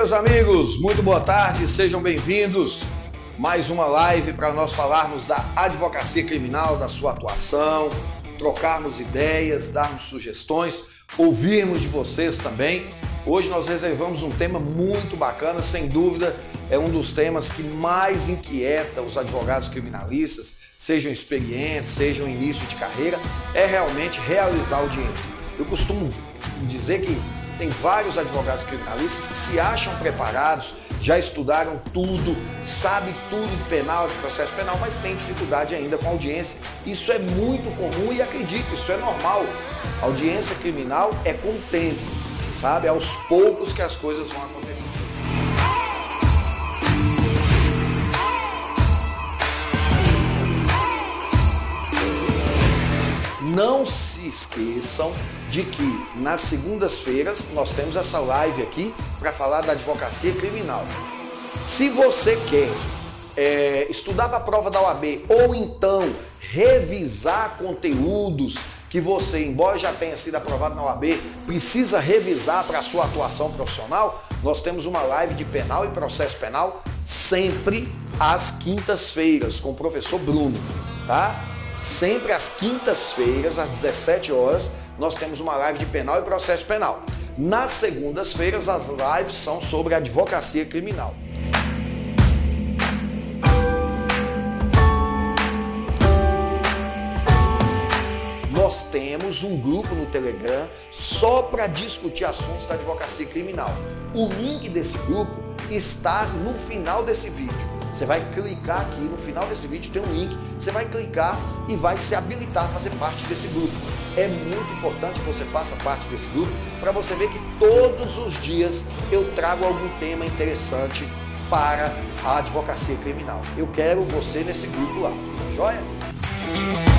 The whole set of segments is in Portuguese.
meus amigos, muito boa tarde, sejam bem-vindos. Mais uma live para nós falarmos da advocacia criminal, da sua atuação, trocarmos ideias, darmos sugestões, ouvirmos de vocês também. Hoje nós reservamos um tema muito bacana, sem dúvida, é um dos temas que mais inquieta os advogados criminalistas, sejam experientes, sejam início de carreira, é realmente realizar audiência. Eu costumo dizer que tem vários advogados criminalistas que se acham preparados, já estudaram tudo, sabe tudo de penal, de processo penal, mas tem dificuldade ainda com audiência. Isso é muito comum e acredito, isso é normal. Audiência criminal é com o tempo, sabe? É aos poucos que as coisas vão acontecer. Não se esqueçam de que nas segundas-feiras nós temos essa live aqui para falar da advocacia criminal. Se você quer é, estudar para a prova da OAB ou então revisar conteúdos que você, embora já tenha sido aprovado na OAB, precisa revisar para a sua atuação profissional, nós temos uma live de penal e processo penal sempre às quintas-feiras com o professor Bruno, tá? Sempre às quintas-feiras, às 17 horas, nós temos uma live de penal e processo penal. Nas segundas-feiras, as lives são sobre advocacia criminal. Nós temos um grupo no Telegram só para discutir assuntos da advocacia criminal. O link desse grupo está no final desse vídeo. Você vai clicar aqui no final desse vídeo, tem um link, você vai clicar e vai se habilitar a fazer parte desse grupo. É muito importante que você faça parte desse grupo para você ver que todos os dias eu trago algum tema interessante para a advocacia criminal. Eu quero você nesse grupo lá, joia?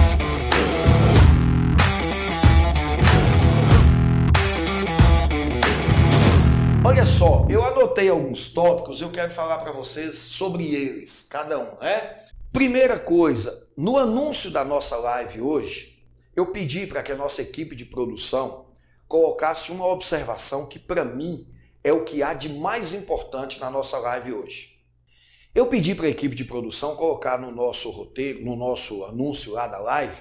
Olha só, eu anotei alguns tópicos, eu quero falar para vocês sobre eles, cada um, né? Primeira coisa, no anúncio da nossa live hoje, eu pedi para que a nossa equipe de produção colocasse uma observação que para mim é o que há de mais importante na nossa live hoje. Eu pedi para a equipe de produção colocar no nosso roteiro, no nosso anúncio lá da live,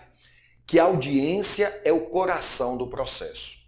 que a audiência é o coração do processo.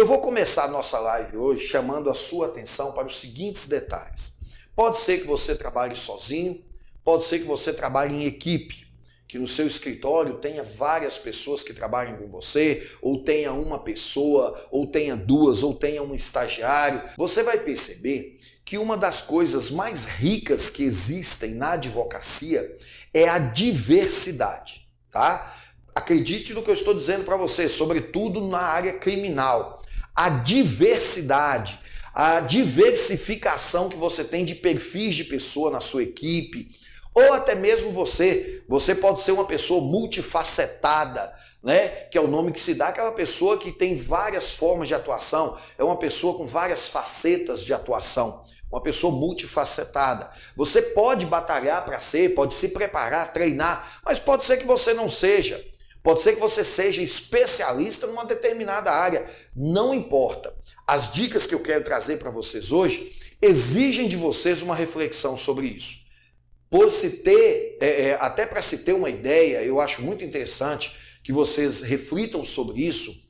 Eu vou começar a nossa live hoje chamando a sua atenção para os seguintes detalhes. Pode ser que você trabalhe sozinho, pode ser que você trabalhe em equipe, que no seu escritório tenha várias pessoas que trabalhem com você, ou tenha uma pessoa, ou tenha duas, ou tenha um estagiário. Você vai perceber que uma das coisas mais ricas que existem na advocacia é a diversidade, tá? Acredite no que eu estou dizendo para você, sobretudo na área criminal a diversidade, a diversificação que você tem de perfis de pessoa na sua equipe, ou até mesmo você, você pode ser uma pessoa multifacetada, né? Que é o nome que se dá aquela pessoa que tem várias formas de atuação, é uma pessoa com várias facetas de atuação, uma pessoa multifacetada. Você pode batalhar para ser, pode se preparar, treinar, mas pode ser que você não seja. Pode ser que você seja especialista numa determinada área, não importa. As dicas que eu quero trazer para vocês hoje exigem de vocês uma reflexão sobre isso. Por se ter, é, é, até para se ter uma ideia, eu acho muito interessante que vocês reflitam sobre isso.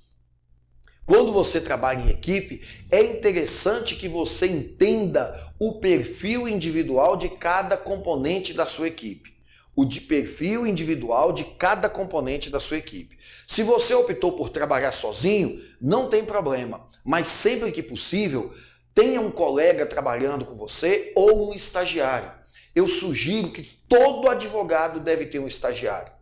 Quando você trabalha em equipe, é interessante que você entenda o perfil individual de cada componente da sua equipe o de perfil individual de cada componente da sua equipe. Se você optou por trabalhar sozinho, não tem problema, mas sempre que possível, tenha um colega trabalhando com você ou um estagiário. Eu sugiro que todo advogado deve ter um estagiário.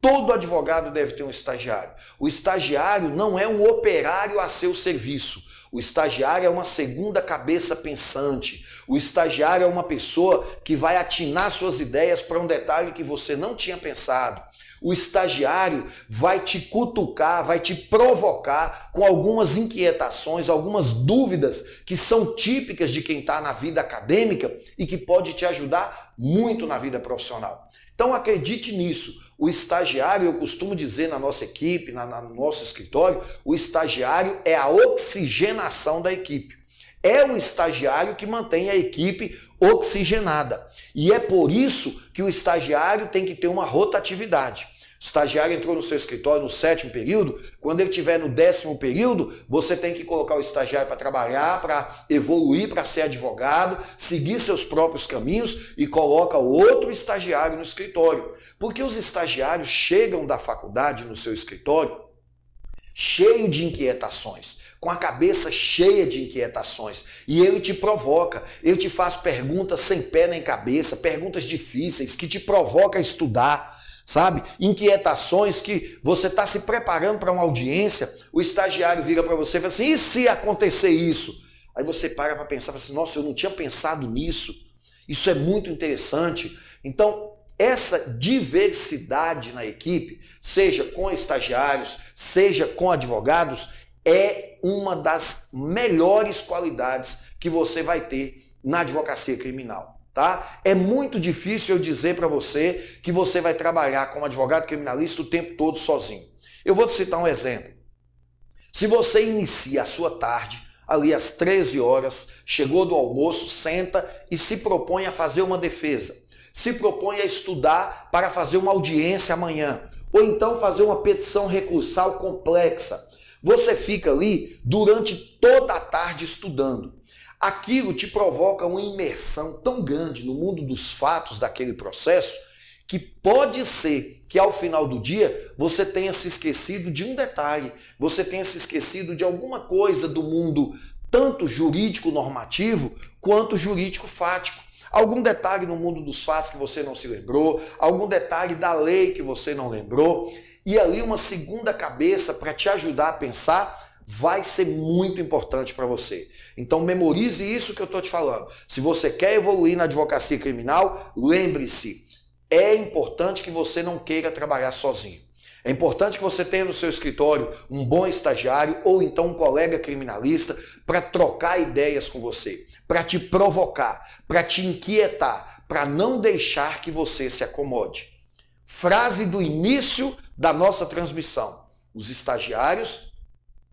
Todo advogado deve ter um estagiário. O estagiário não é um operário a seu serviço. O estagiário é uma segunda cabeça pensante. O estagiário é uma pessoa que vai atinar suas ideias para um detalhe que você não tinha pensado. O estagiário vai te cutucar, vai te provocar com algumas inquietações, algumas dúvidas que são típicas de quem está na vida acadêmica e que pode te ajudar muito na vida profissional. Então acredite nisso. O estagiário, eu costumo dizer na nossa equipe, na, no nosso escritório, o estagiário é a oxigenação da equipe. É o estagiário que mantém a equipe oxigenada. E é por isso que o estagiário tem que ter uma rotatividade. O estagiário entrou no seu escritório no sétimo período, quando ele estiver no décimo período, você tem que colocar o estagiário para trabalhar, para evoluir, para ser advogado, seguir seus próprios caminhos e coloca outro estagiário no escritório. Porque os estagiários chegam da faculdade no seu escritório cheio de inquietações, com a cabeça cheia de inquietações, e ele te provoca, ele te faz perguntas sem pé nem cabeça, perguntas difíceis que te provoca a estudar sabe? Inquietações que você está se preparando para uma audiência, o estagiário vira para você e fala assim: e se acontecer isso? Aí você para para pensar, fala assim: nossa, eu não tinha pensado nisso. Isso é muito interessante. Então, essa diversidade na equipe, seja com estagiários, seja com advogados, é uma das melhores qualidades que você vai ter na advocacia criminal tá? É muito difícil eu dizer para você que você vai trabalhar como advogado criminalista o tempo todo sozinho. Eu vou te citar um exemplo. Se você inicia a sua tarde, ali às 13 horas, chegou do almoço, senta e se propõe a fazer uma defesa. Se propõe a estudar para fazer uma audiência amanhã. Ou então fazer uma petição recursal complexa. Você fica ali durante toda a tarde estudando. Aquilo te provoca uma imersão tão grande no mundo dos fatos daquele processo que pode ser que ao final do dia você tenha se esquecido de um detalhe, você tenha se esquecido de alguma coisa do mundo tanto jurídico normativo quanto jurídico fático. Algum detalhe no mundo dos fatos que você não se lembrou, algum detalhe da lei que você não lembrou, e ali uma segunda cabeça para te ajudar a pensar vai ser muito importante para você. Então memorize isso que eu estou te falando. Se você quer evoluir na advocacia criminal, lembre-se, é importante que você não queira trabalhar sozinho. É importante que você tenha no seu escritório um bom estagiário ou então um colega criminalista para trocar ideias com você, para te provocar, para te inquietar, para não deixar que você se acomode. Frase do início da nossa transmissão: os estagiários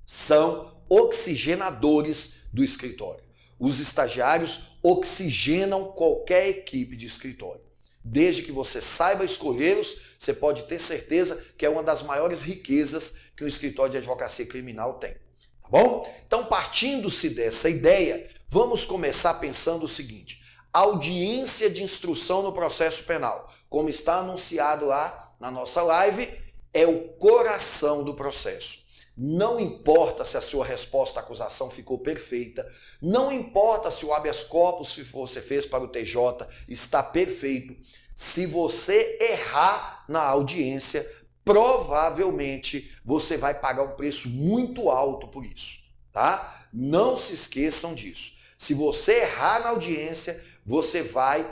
são oxigenadores do escritório. Os estagiários oxigenam qualquer equipe de escritório. Desde que você saiba escolhê-los, você pode ter certeza que é uma das maiores riquezas que um escritório de advocacia criminal tem. Tá bom? Então, partindo-se dessa ideia, vamos começar pensando o seguinte: audiência de instrução no processo penal, como está anunciado lá na nossa live, é o coração do processo. Não importa se a sua resposta à acusação ficou perfeita, não importa se o habeas corpus que você fez para o TJ está perfeito, se você errar na audiência, provavelmente você vai pagar um preço muito alto por isso, tá? Não se esqueçam disso. Se você errar na audiência, você vai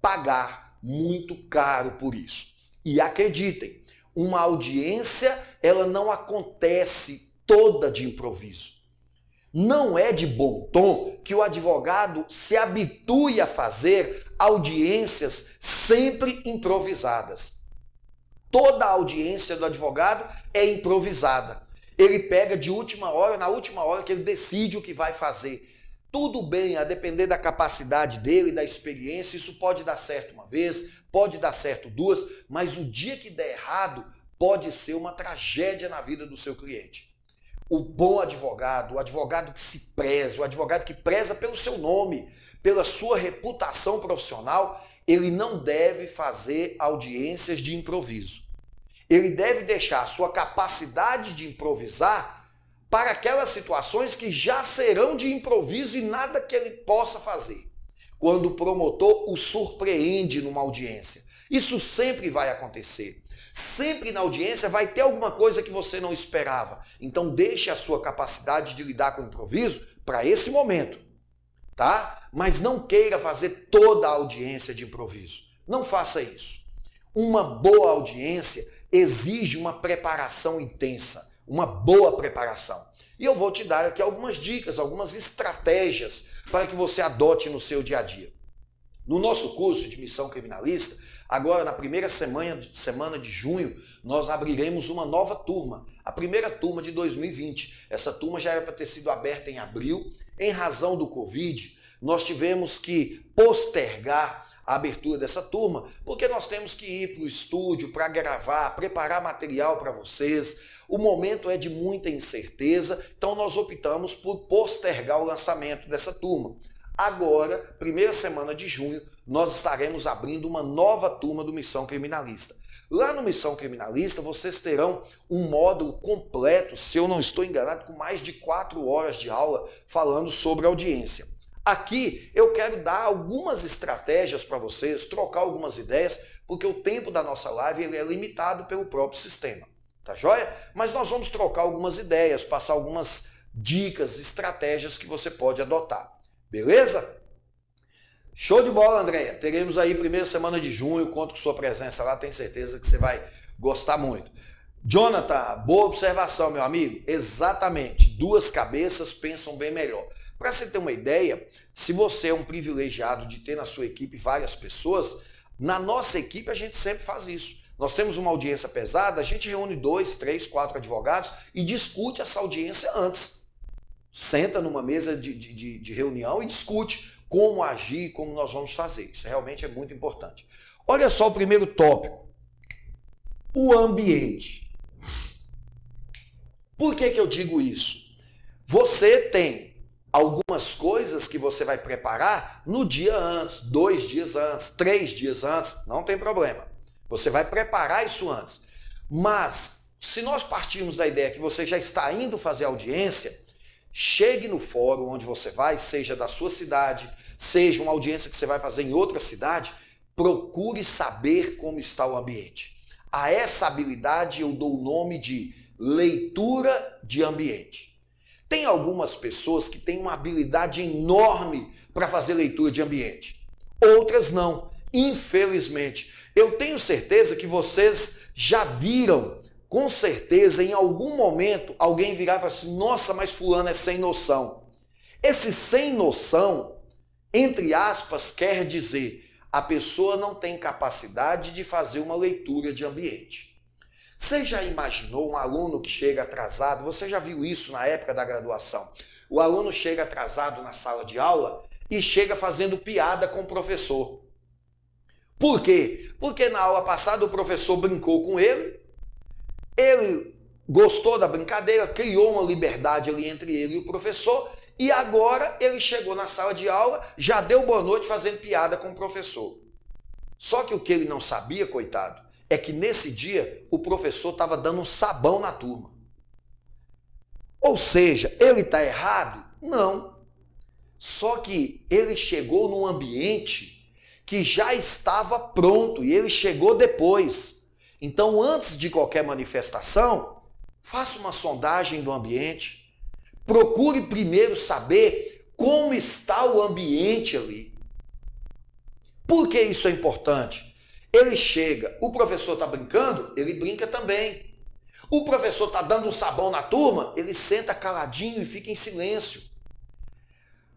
pagar muito caro por isso. E acreditem, uma audiência, ela não acontece toda de improviso. Não é de bom tom que o advogado se habitue a fazer audiências sempre improvisadas. Toda audiência do advogado é improvisada. Ele pega de última hora, na última hora que ele decide o que vai fazer. Tudo bem, a depender da capacidade dele, da experiência, isso pode dar certo uma vez, pode dar certo duas, mas o dia que der errado pode ser uma tragédia na vida do seu cliente. O bom advogado, o advogado que se preza, o advogado que preza pelo seu nome, pela sua reputação profissional, ele não deve fazer audiências de improviso. Ele deve deixar a sua capacidade de improvisar para aquelas situações que já serão de improviso e nada que ele possa fazer. Quando o promotor o surpreende numa audiência. Isso sempre vai acontecer. Sempre na audiência vai ter alguma coisa que você não esperava. Então deixe a sua capacidade de lidar com o improviso para esse momento, tá? Mas não queira fazer toda a audiência de improviso. Não faça isso. Uma boa audiência exige uma preparação intensa uma boa preparação. E eu vou te dar aqui algumas dicas, algumas estratégias para que você adote no seu dia a dia. No nosso curso de missão criminalista, agora na primeira semana de, semana de junho, nós abriremos uma nova turma, a primeira turma de 2020. Essa turma já era para ter sido aberta em abril, em razão do Covid, nós tivemos que postergar a abertura dessa turma, porque nós temos que ir para o estúdio para gravar, preparar material para vocês. O momento é de muita incerteza, então nós optamos por postergar o lançamento dessa turma. Agora, primeira semana de junho, nós estaremos abrindo uma nova turma do Missão Criminalista. Lá no Missão Criminalista, vocês terão um módulo completo, se eu não estou enganado, com mais de quatro horas de aula falando sobre audiência. Aqui eu quero dar algumas estratégias para vocês, trocar algumas ideias, porque o tempo da nossa live ele é limitado pelo próprio sistema. Tá joia? Mas nós vamos trocar algumas ideias, passar algumas dicas, estratégias que você pode adotar. Beleza? Show de bola, Andréia. Teremos aí primeira semana de junho, conto com sua presença lá, tenho certeza que você vai gostar muito. Jonathan, boa observação, meu amigo. Exatamente. Duas cabeças pensam bem melhor. Para você ter uma ideia, se você é um privilegiado de ter na sua equipe várias pessoas, na nossa equipe a gente sempre faz isso. Nós temos uma audiência pesada, a gente reúne dois, três, quatro advogados e discute essa audiência antes. Senta numa mesa de, de, de reunião e discute como agir, como nós vamos fazer. Isso realmente é muito importante. Olha só o primeiro tópico: o ambiente. Por que, que eu digo isso? Você tem algumas coisas que você vai preparar no dia antes, dois dias antes, três dias antes, não tem problema. Você vai preparar isso antes. Mas, se nós partirmos da ideia que você já está indo fazer audiência, chegue no fórum onde você vai, seja da sua cidade, seja uma audiência que você vai fazer em outra cidade, procure saber como está o ambiente. A essa habilidade eu dou o nome de leitura de ambiente. Tem algumas pessoas que têm uma habilidade enorme para fazer leitura de ambiente, outras não. Infelizmente, eu tenho certeza que vocês já viram, com certeza, em algum momento, alguém virar e falar assim: nossa, mas Fulano é sem noção. Esse sem noção, entre aspas, quer dizer a pessoa não tem capacidade de fazer uma leitura de ambiente. Você já imaginou um aluno que chega atrasado? Você já viu isso na época da graduação? O aluno chega atrasado na sala de aula e chega fazendo piada com o professor. Por quê? Porque na aula passada o professor brincou com ele, ele gostou da brincadeira, criou uma liberdade ali entre ele e o professor, e agora ele chegou na sala de aula, já deu boa noite fazendo piada com o professor. Só que o que ele não sabia, coitado, é que nesse dia o professor estava dando um sabão na turma. Ou seja, ele está errado? Não. Só que ele chegou num ambiente que já estava pronto e ele chegou depois. Então, antes de qualquer manifestação, faça uma sondagem do ambiente. Procure primeiro saber como está o ambiente ali. Por que isso é importante? Ele chega, o professor está brincando, ele brinca também. O professor está dando um sabão na turma, ele senta caladinho e fica em silêncio.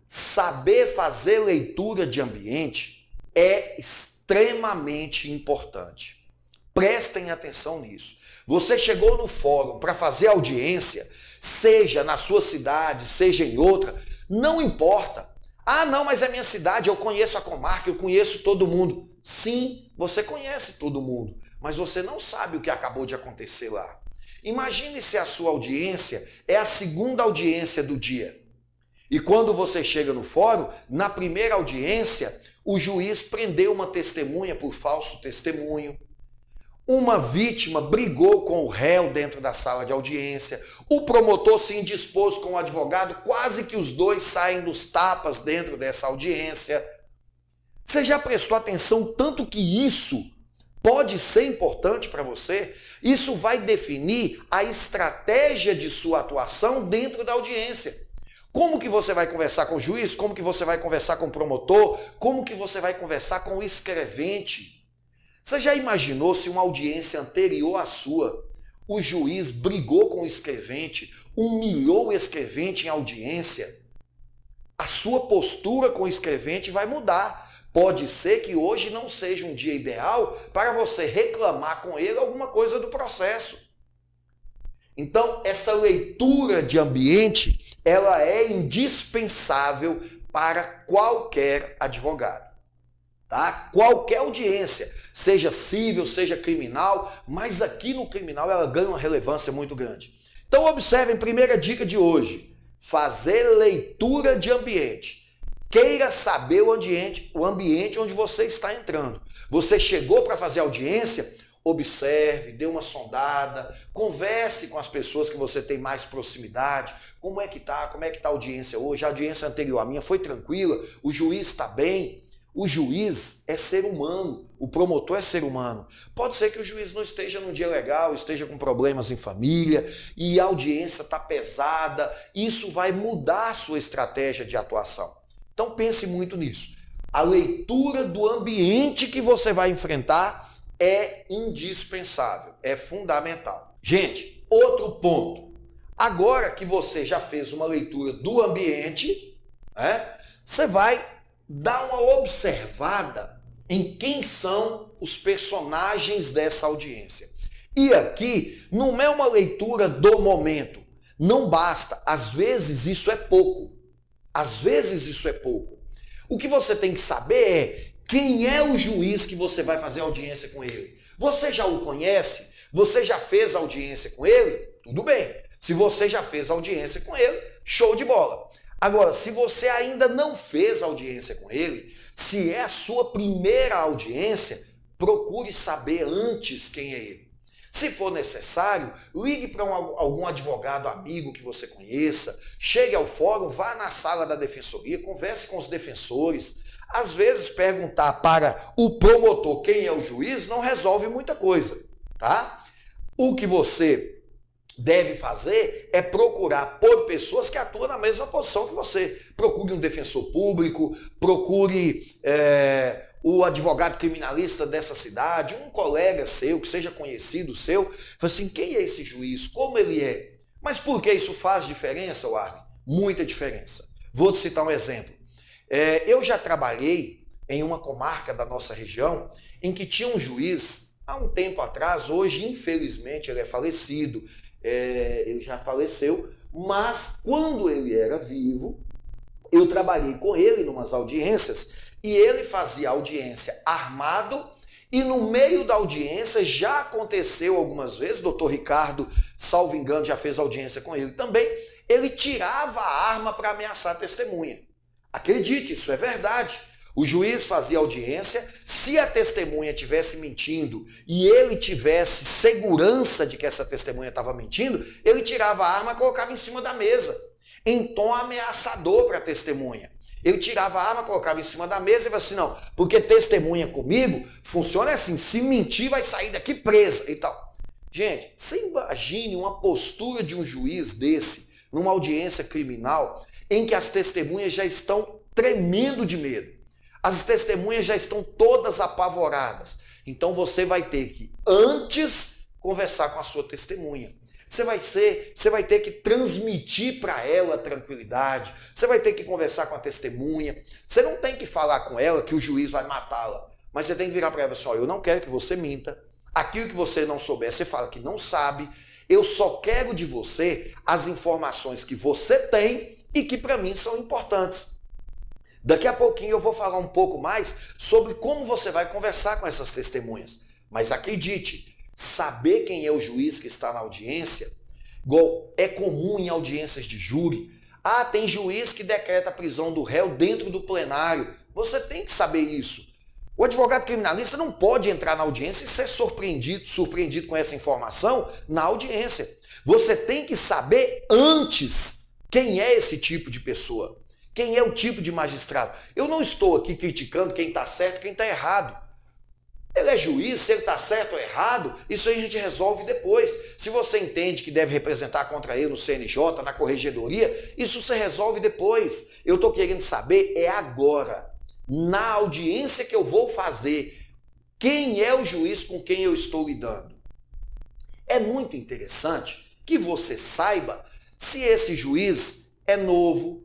Saber fazer leitura de ambiente é extremamente importante. Prestem atenção nisso. Você chegou no fórum para fazer audiência, seja na sua cidade, seja em outra, não importa. Ah, não, mas é minha cidade, eu conheço a comarca, eu conheço todo mundo. Sim, você conhece todo mundo, mas você não sabe o que acabou de acontecer lá. Imagine se a sua audiência é a segunda audiência do dia. E quando você chega no fórum, na primeira audiência, o juiz prendeu uma testemunha por falso testemunho. Uma vítima brigou com o réu dentro da sala de audiência. O promotor se indispôs com o advogado, quase que os dois saem dos tapas dentro dessa audiência. Você já prestou atenção tanto que isso pode ser importante para você? Isso vai definir a estratégia de sua atuação dentro da audiência. Como que você vai conversar com o juiz? Como que você vai conversar com o promotor? Como que você vai conversar com o escrevente? Você já imaginou se uma audiência anterior à sua, o juiz brigou com o escrevente, humilhou o escrevente em audiência? A sua postura com o escrevente vai mudar. Pode ser que hoje não seja um dia ideal para você reclamar com ele alguma coisa do processo. Então, essa leitura de ambiente ela é indispensável para qualquer advogado. Tá? Qualquer audiência, seja civil, seja criminal, mas aqui no criminal ela ganha uma relevância muito grande. Então observem, primeira dica de hoje, fazer leitura de ambiente. Queira saber o ambiente, o ambiente onde você está entrando. Você chegou para fazer audiência, observe, dê uma sondada, converse com as pessoas que você tem mais proximidade. Como é que tá? Como é que tá a audiência hoje? A audiência anterior à minha foi tranquila? O juiz está bem? O juiz é ser humano, o promotor é ser humano. Pode ser que o juiz não esteja num dia legal, esteja com problemas em família e a audiência está pesada. Isso vai mudar a sua estratégia de atuação. Então pense muito nisso. A leitura do ambiente que você vai enfrentar é indispensável, é fundamental. Gente, outro ponto. Agora que você já fez uma leitura do ambiente, né, você vai dar uma observada em quem são os personagens dessa audiência. E aqui não é uma leitura do momento. Não basta. Às vezes isso é pouco. Às vezes isso é pouco. O que você tem que saber é quem é o juiz que você vai fazer audiência com ele. Você já o conhece? Você já fez audiência com ele? Tudo bem. Se você já fez audiência com ele, show de bola. Agora, se você ainda não fez audiência com ele, se é a sua primeira audiência, procure saber antes quem é ele. Se for necessário, ligue para um, algum advogado amigo que você conheça, chegue ao fórum, vá na sala da defensoria, converse com os defensores. Às vezes, perguntar para o promotor quem é o juiz não resolve muita coisa, tá? O que você deve fazer é procurar por pessoas que atuam na mesma posição que você. Procure um defensor público, procure é, o advogado criminalista dessa cidade, um colega seu, que seja conhecido seu. Fala assim, quem é esse juiz? Como ele é? Mas por que isso faz diferença, Warren? Muita diferença. Vou te citar um exemplo. É, eu já trabalhei em uma comarca da nossa região em que tinha um juiz há um tempo atrás, hoje infelizmente ele é falecido, é, ele já faleceu, mas quando ele era vivo, eu trabalhei com ele em umas audiências e ele fazia audiência armado e no meio da audiência já aconteceu algumas vezes, doutor Ricardo, salvo engano, já fez audiência com ele também, ele tirava a arma para ameaçar a testemunha. Acredite, isso é verdade. O juiz fazia audiência, se a testemunha tivesse mentindo e ele tivesse segurança de que essa testemunha estava mentindo, ele tirava a arma e colocava em cima da mesa, em tom ameaçador para a testemunha. Ele tirava a arma, colocava em cima da mesa e falava assim: não, porque testemunha comigo funciona assim: se mentir, vai sair daqui presa e tal. Gente, você imagine uma postura de um juiz desse, numa audiência criminal, em que as testemunhas já estão tremendo de medo. As testemunhas já estão todas apavoradas. Então você vai ter que antes conversar com a sua testemunha. Você vai ser, você vai ter que transmitir para ela tranquilidade. Você vai ter que conversar com a testemunha. Você não tem que falar com ela que o juiz vai matá-la, mas você tem que virar para ela assim, eu não quero que você minta. Aquilo que você não souber, você fala que não sabe. Eu só quero de você as informações que você tem e que para mim são importantes. Daqui a pouquinho eu vou falar um pouco mais sobre como você vai conversar com essas testemunhas. Mas acredite, saber quem é o juiz que está na audiência, é comum em audiências de júri. Ah, tem juiz que decreta a prisão do réu dentro do plenário. Você tem que saber isso. O advogado criminalista não pode entrar na audiência e ser surpreendido, surpreendido com essa informação na audiência. Você tem que saber antes quem é esse tipo de pessoa. Quem é o tipo de magistrado? Eu não estou aqui criticando quem está certo quem está errado. Ele é juiz, se ele está certo ou errado, isso aí a gente resolve depois. Se você entende que deve representar contra ele no CNJ, na corregedoria, isso você resolve depois. Eu estou querendo saber é agora, na audiência que eu vou fazer, quem é o juiz com quem eu estou lidando. É muito interessante que você saiba se esse juiz é novo,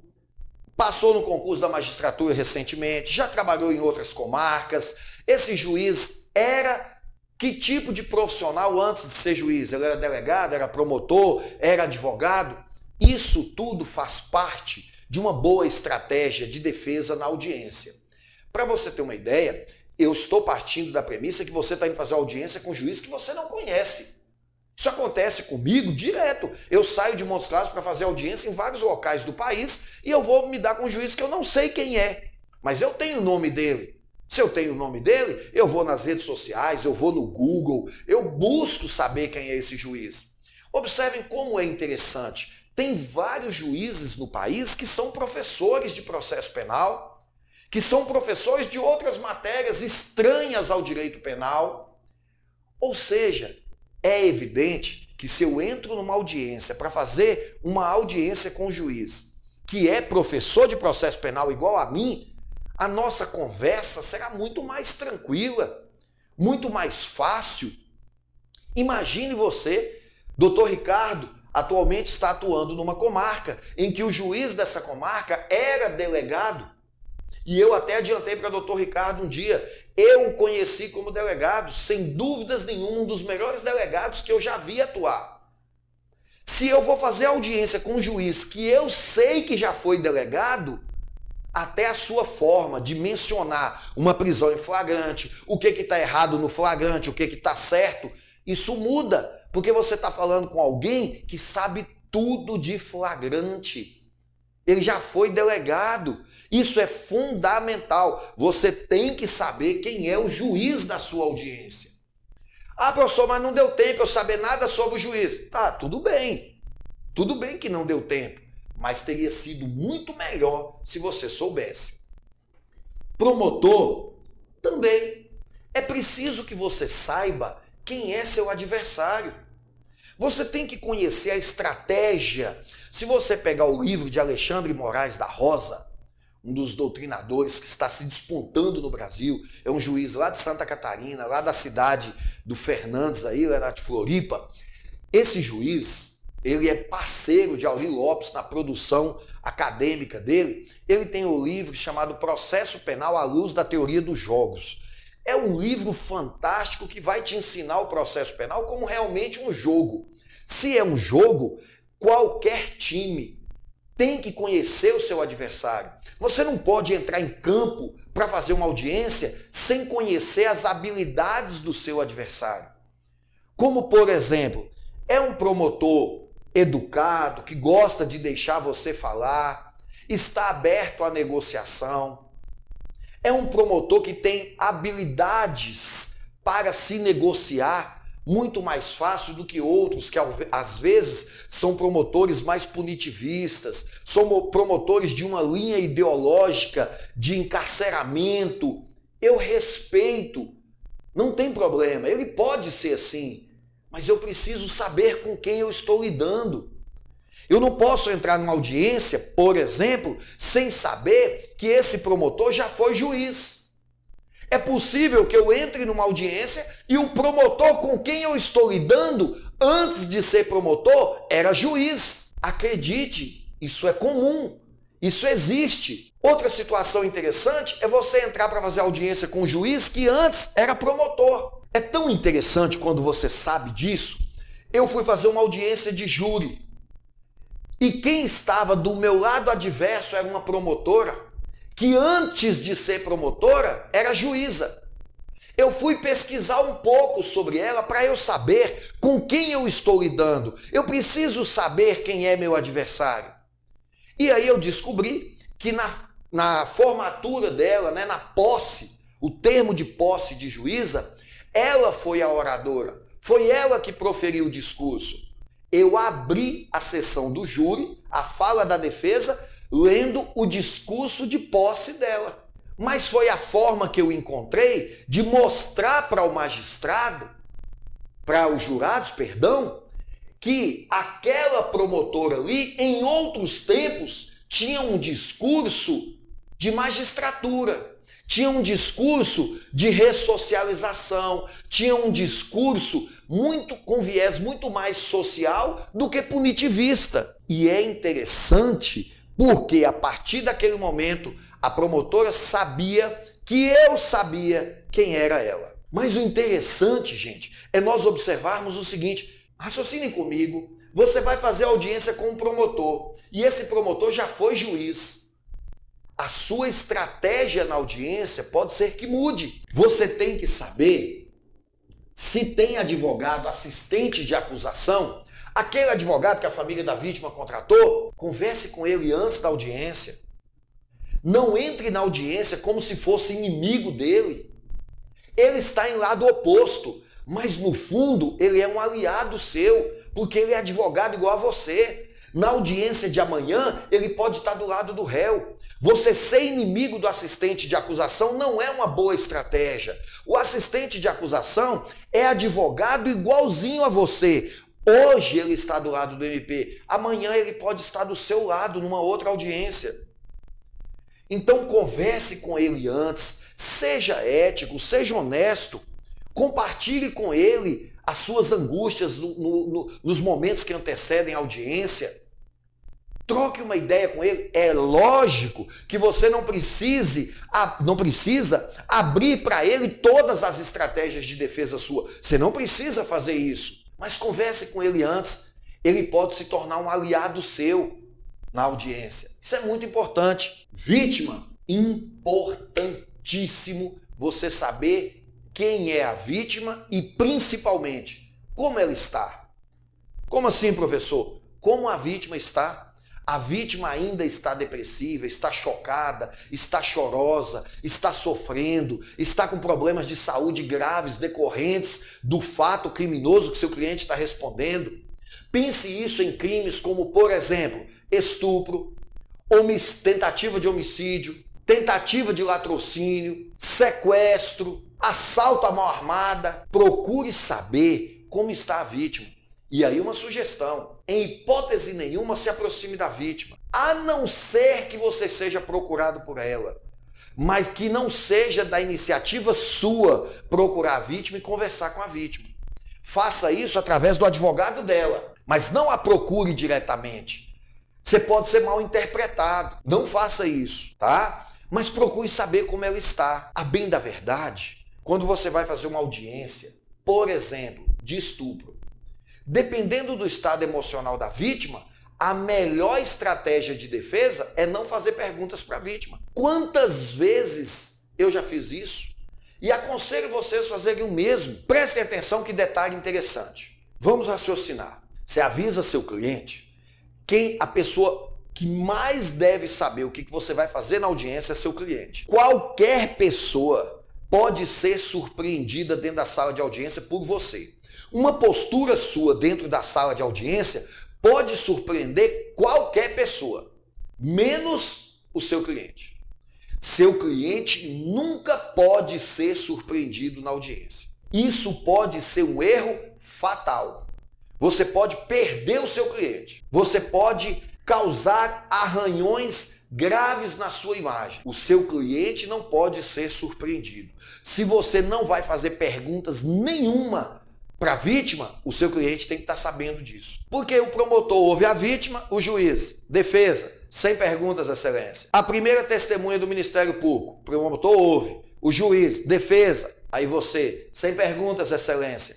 passou no concurso da magistratura recentemente, já trabalhou em outras comarcas. Esse juiz era que tipo de profissional antes de ser juiz? Ele era delegado, era promotor, era advogado? Isso tudo faz parte de uma boa estratégia de defesa na audiência. Para você ter uma ideia, eu estou partindo da premissa que você está indo fazer audiência com um juiz que você não conhece. Isso acontece comigo direto. Eu saio de Montes Claros para fazer audiência em vários locais do país e eu vou me dar com um juiz que eu não sei quem é, mas eu tenho o nome dele. Se eu tenho o nome dele, eu vou nas redes sociais, eu vou no Google, eu busco saber quem é esse juiz. Observem como é interessante. Tem vários juízes no país que são professores de processo penal, que são professores de outras matérias estranhas ao direito penal. Ou seja, é evidente que se eu entro numa audiência para fazer uma audiência com o juiz, que é professor de processo penal igual a mim, a nossa conversa será muito mais tranquila, muito mais fácil. Imagine você, doutor Ricardo, atualmente está atuando numa comarca em que o juiz dessa comarca era delegado. E eu até adiantei para o doutor Ricardo um dia, eu o conheci como delegado, sem dúvidas nenhuma, um dos melhores delegados que eu já vi atuar. Se eu vou fazer audiência com um juiz que eu sei que já foi delegado, até a sua forma de mencionar uma prisão em flagrante, o que está errado no flagrante, o que está certo, isso muda, porque você está falando com alguém que sabe tudo de flagrante. Ele já foi delegado. Isso é fundamental. Você tem que saber quem é o juiz da sua audiência. Ah, professor, mas não deu tempo eu saber nada sobre o juiz. Tá, tudo bem. Tudo bem que não deu tempo mas teria sido muito melhor se você soubesse. Promotor também. É preciso que você saiba quem é seu adversário. Você tem que conhecer a estratégia. Se você pegar o livro de Alexandre Moraes da Rosa, um dos doutrinadores que está se despontando no Brasil, é um juiz lá de Santa Catarina, lá da cidade do Fernandes aí, lá de Floripa. Esse juiz, ele é parceiro de Auri Lopes na produção acadêmica dele. Ele tem o um livro chamado Processo Penal à Luz da Teoria dos Jogos. É um livro fantástico que vai te ensinar o processo penal como realmente um jogo. Se é um jogo, qualquer time tem que conhecer o seu adversário. Você não pode entrar em campo para fazer uma audiência sem conhecer as habilidades do seu adversário. Como, por exemplo, é um promotor educado, que gosta de deixar você falar, está aberto à negociação. É um promotor que tem habilidades para se negociar muito mais fácil do que outros que às vezes são promotores mais punitivistas, são promotores de uma linha ideológica de encarceramento. Eu respeito, não tem problema, ele pode ser assim mas eu preciso saber com quem eu estou lidando. Eu não posso entrar numa audiência, por exemplo, sem saber que esse promotor já foi juiz. É possível que eu entre numa audiência e o promotor com quem eu estou lidando, antes de ser promotor, era juiz. Acredite, isso é comum, isso existe. Outra situação interessante é você entrar para fazer audiência com um juiz que antes era promotor. É tão interessante quando você sabe disso. Eu fui fazer uma audiência de júri. E quem estava do meu lado adverso era uma promotora, que antes de ser promotora era juíza. Eu fui pesquisar um pouco sobre ela para eu saber com quem eu estou lidando. Eu preciso saber quem é meu adversário. E aí eu descobri que na, na formatura dela, né, na posse, o termo de posse de juíza, ela foi a oradora, foi ela que proferiu o discurso. Eu abri a sessão do júri, a fala da defesa, lendo o discurso de posse dela. Mas foi a forma que eu encontrei de mostrar para o magistrado, para os jurados, perdão, que aquela promotora ali, em outros tempos, tinha um discurso de magistratura tinha um discurso de ressocialização, tinha um discurso muito com viés muito mais social do que punitivista. E é interessante porque a partir daquele momento a promotora sabia que eu sabia quem era ela. Mas o interessante, gente, é nós observarmos o seguinte: raciocinem comigo, você vai fazer audiência com um promotor e esse promotor já foi juiz. A sua estratégia na audiência pode ser que mude. Você tem que saber se tem advogado assistente de acusação, aquele advogado que a família da vítima contratou, converse com ele antes da audiência. Não entre na audiência como se fosse inimigo dele. Ele está em lado oposto, mas no fundo ele é um aliado seu, porque ele é advogado igual a você. Na audiência de amanhã, ele pode estar do lado do réu. Você ser inimigo do assistente de acusação não é uma boa estratégia. O assistente de acusação é advogado igualzinho a você. Hoje ele está do lado do MP, amanhã ele pode estar do seu lado numa outra audiência. Então converse com ele antes, seja ético, seja honesto, compartilhe com ele as suas angústias no, no, no, nos momentos que antecedem a audiência. Troque uma ideia com ele. É lógico que você não precise, não precisa abrir para ele todas as estratégias de defesa sua. Você não precisa fazer isso. Mas converse com ele antes. Ele pode se tornar um aliado seu na audiência. Isso é muito importante. Vítima, importantíssimo você saber quem é a vítima e principalmente como ela está. Como assim, professor? Como a vítima está? A vítima ainda está depressiva, está chocada, está chorosa, está sofrendo, está com problemas de saúde graves decorrentes do fato criminoso que seu cliente está respondendo. Pense isso em crimes como, por exemplo, estupro, tentativa de homicídio, tentativa de latrocínio, sequestro, assalto à mão armada. Procure saber como está a vítima. E aí uma sugestão, em hipótese nenhuma se aproxime da vítima, a não ser que você seja procurado por ela, mas que não seja da iniciativa sua procurar a vítima e conversar com a vítima. Faça isso através do advogado dela, mas não a procure diretamente. Você pode ser mal interpretado. Não faça isso, tá? Mas procure saber como ela está. A bem da verdade, quando você vai fazer uma audiência, por exemplo, de estupro, Dependendo do estado emocional da vítima, a melhor estratégia de defesa é não fazer perguntas para a vítima. Quantas vezes eu já fiz isso? E aconselho vocês a fazerem o mesmo. Prestem atenção que detalhe interessante. Vamos raciocinar. Você avisa seu cliente quem a pessoa que mais deve saber o que você vai fazer na audiência é seu cliente. Qualquer pessoa pode ser surpreendida dentro da sala de audiência por você. Uma postura sua dentro da sala de audiência pode surpreender qualquer pessoa, menos o seu cliente. Seu cliente nunca pode ser surpreendido na audiência. Isso pode ser um erro fatal. Você pode perder o seu cliente. Você pode causar arranhões graves na sua imagem. O seu cliente não pode ser surpreendido. Se você não vai fazer perguntas nenhuma para a vítima, o seu cliente tem que estar tá sabendo disso. Porque o promotor ouve a vítima, o juiz, defesa, sem perguntas, excelência. A primeira testemunha do Ministério Público, o promotor ouve, o juiz, defesa, aí você, sem perguntas, excelência.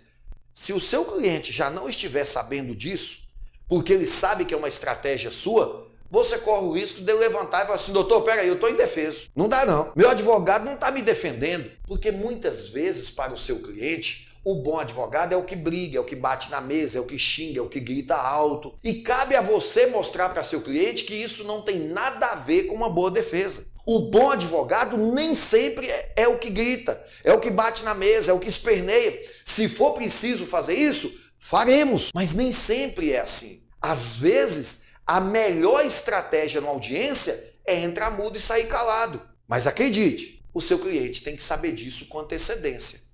Se o seu cliente já não estiver sabendo disso, porque ele sabe que é uma estratégia sua, você corre o risco de levantar e falar assim, doutor, peraí, eu estou indefeso. Não dá não. Meu advogado não está me defendendo. Porque muitas vezes, para o seu cliente, o bom advogado é o que briga, é o que bate na mesa, é o que xinga, é o que grita alto. E cabe a você mostrar para seu cliente que isso não tem nada a ver com uma boa defesa. O bom advogado nem sempre é, é o que grita, é o que bate na mesa, é o que esperneia. Se for preciso fazer isso, faremos, mas nem sempre é assim. Às vezes, a melhor estratégia na audiência é entrar mudo e sair calado. Mas acredite, o seu cliente tem que saber disso com antecedência.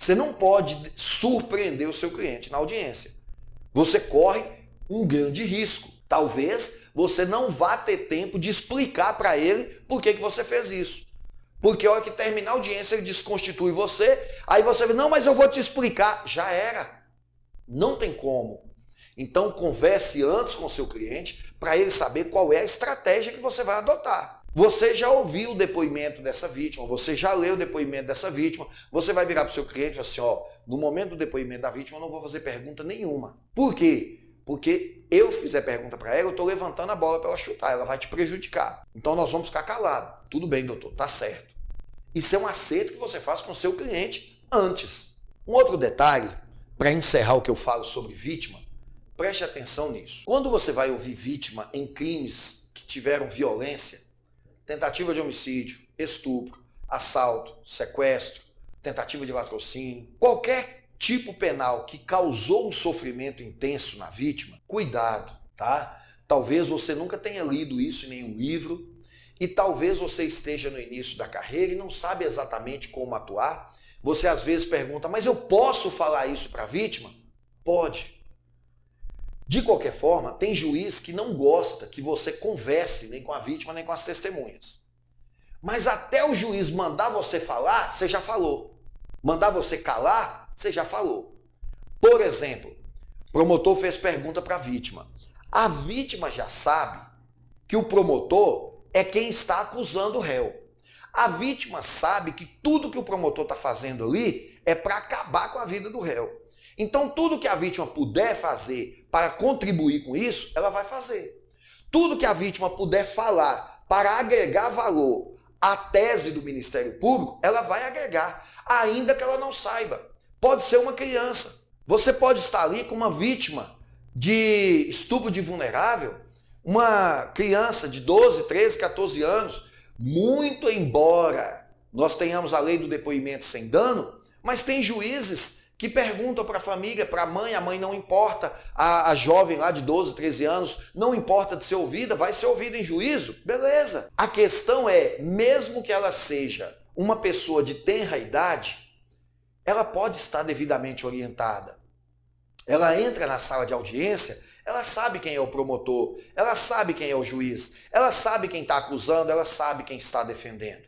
Você não pode surpreender o seu cliente na audiência. Você corre um grande risco. Talvez você não vá ter tempo de explicar para ele por que, que você fez isso. Porque a hora que terminar a audiência ele desconstitui você, aí você vê, não, mas eu vou te explicar. Já era. Não tem como. Então converse antes com o seu cliente para ele saber qual é a estratégia que você vai adotar. Você já ouviu o depoimento dessa vítima, você já leu o depoimento dessa vítima, você vai virar para o seu cliente e falar assim, ó, no momento do depoimento da vítima eu não vou fazer pergunta nenhuma. Por quê? Porque eu fizer pergunta para ela, eu estou levantando a bola para ela chutar, ela vai te prejudicar. Então nós vamos ficar calados. Tudo bem, doutor, tá certo. Isso é um acerto que você faz com o seu cliente antes. Um outro detalhe, para encerrar o que eu falo sobre vítima, preste atenção nisso. Quando você vai ouvir vítima em crimes que tiveram violência, tentativa de homicídio, estupro, assalto, sequestro, tentativa de latrocínio, qualquer tipo penal que causou um sofrimento intenso na vítima, cuidado, tá? Talvez você nunca tenha lido isso em nenhum livro e talvez você esteja no início da carreira e não sabe exatamente como atuar. Você às vezes pergunta, mas eu posso falar isso para a vítima? Pode. De qualquer forma, tem juiz que não gosta que você converse nem com a vítima nem com as testemunhas. Mas até o juiz mandar você falar, você já falou. Mandar você calar, você já falou. Por exemplo, promotor fez pergunta para a vítima. A vítima já sabe que o promotor é quem está acusando o réu. A vítima sabe que tudo que o promotor está fazendo ali é para acabar com a vida do réu. Então, tudo que a vítima puder fazer para contribuir com isso, ela vai fazer. Tudo que a vítima puder falar para agregar valor à tese do Ministério Público, ela vai agregar ainda que ela não saiba. Pode ser uma criança. Você pode estar ali com uma vítima de estupro de vulnerável, uma criança de 12, 13, 14 anos, muito embora nós tenhamos a lei do depoimento sem dano, mas tem juízes que perguntam para a família, para a mãe, a mãe não importa, a, a, jovem lá de 12, 13 anos, não importa de ser ouvida, vai ser ouvida em juízo, beleza. A questão é, mesmo que ela seja uma pessoa de tenra idade, ela pode estar devidamente orientada. Ela entra na sala de audiência, ela sabe quem é o promotor, ela sabe quem é o juiz, ela sabe quem está acusando, ela sabe quem está defendendo.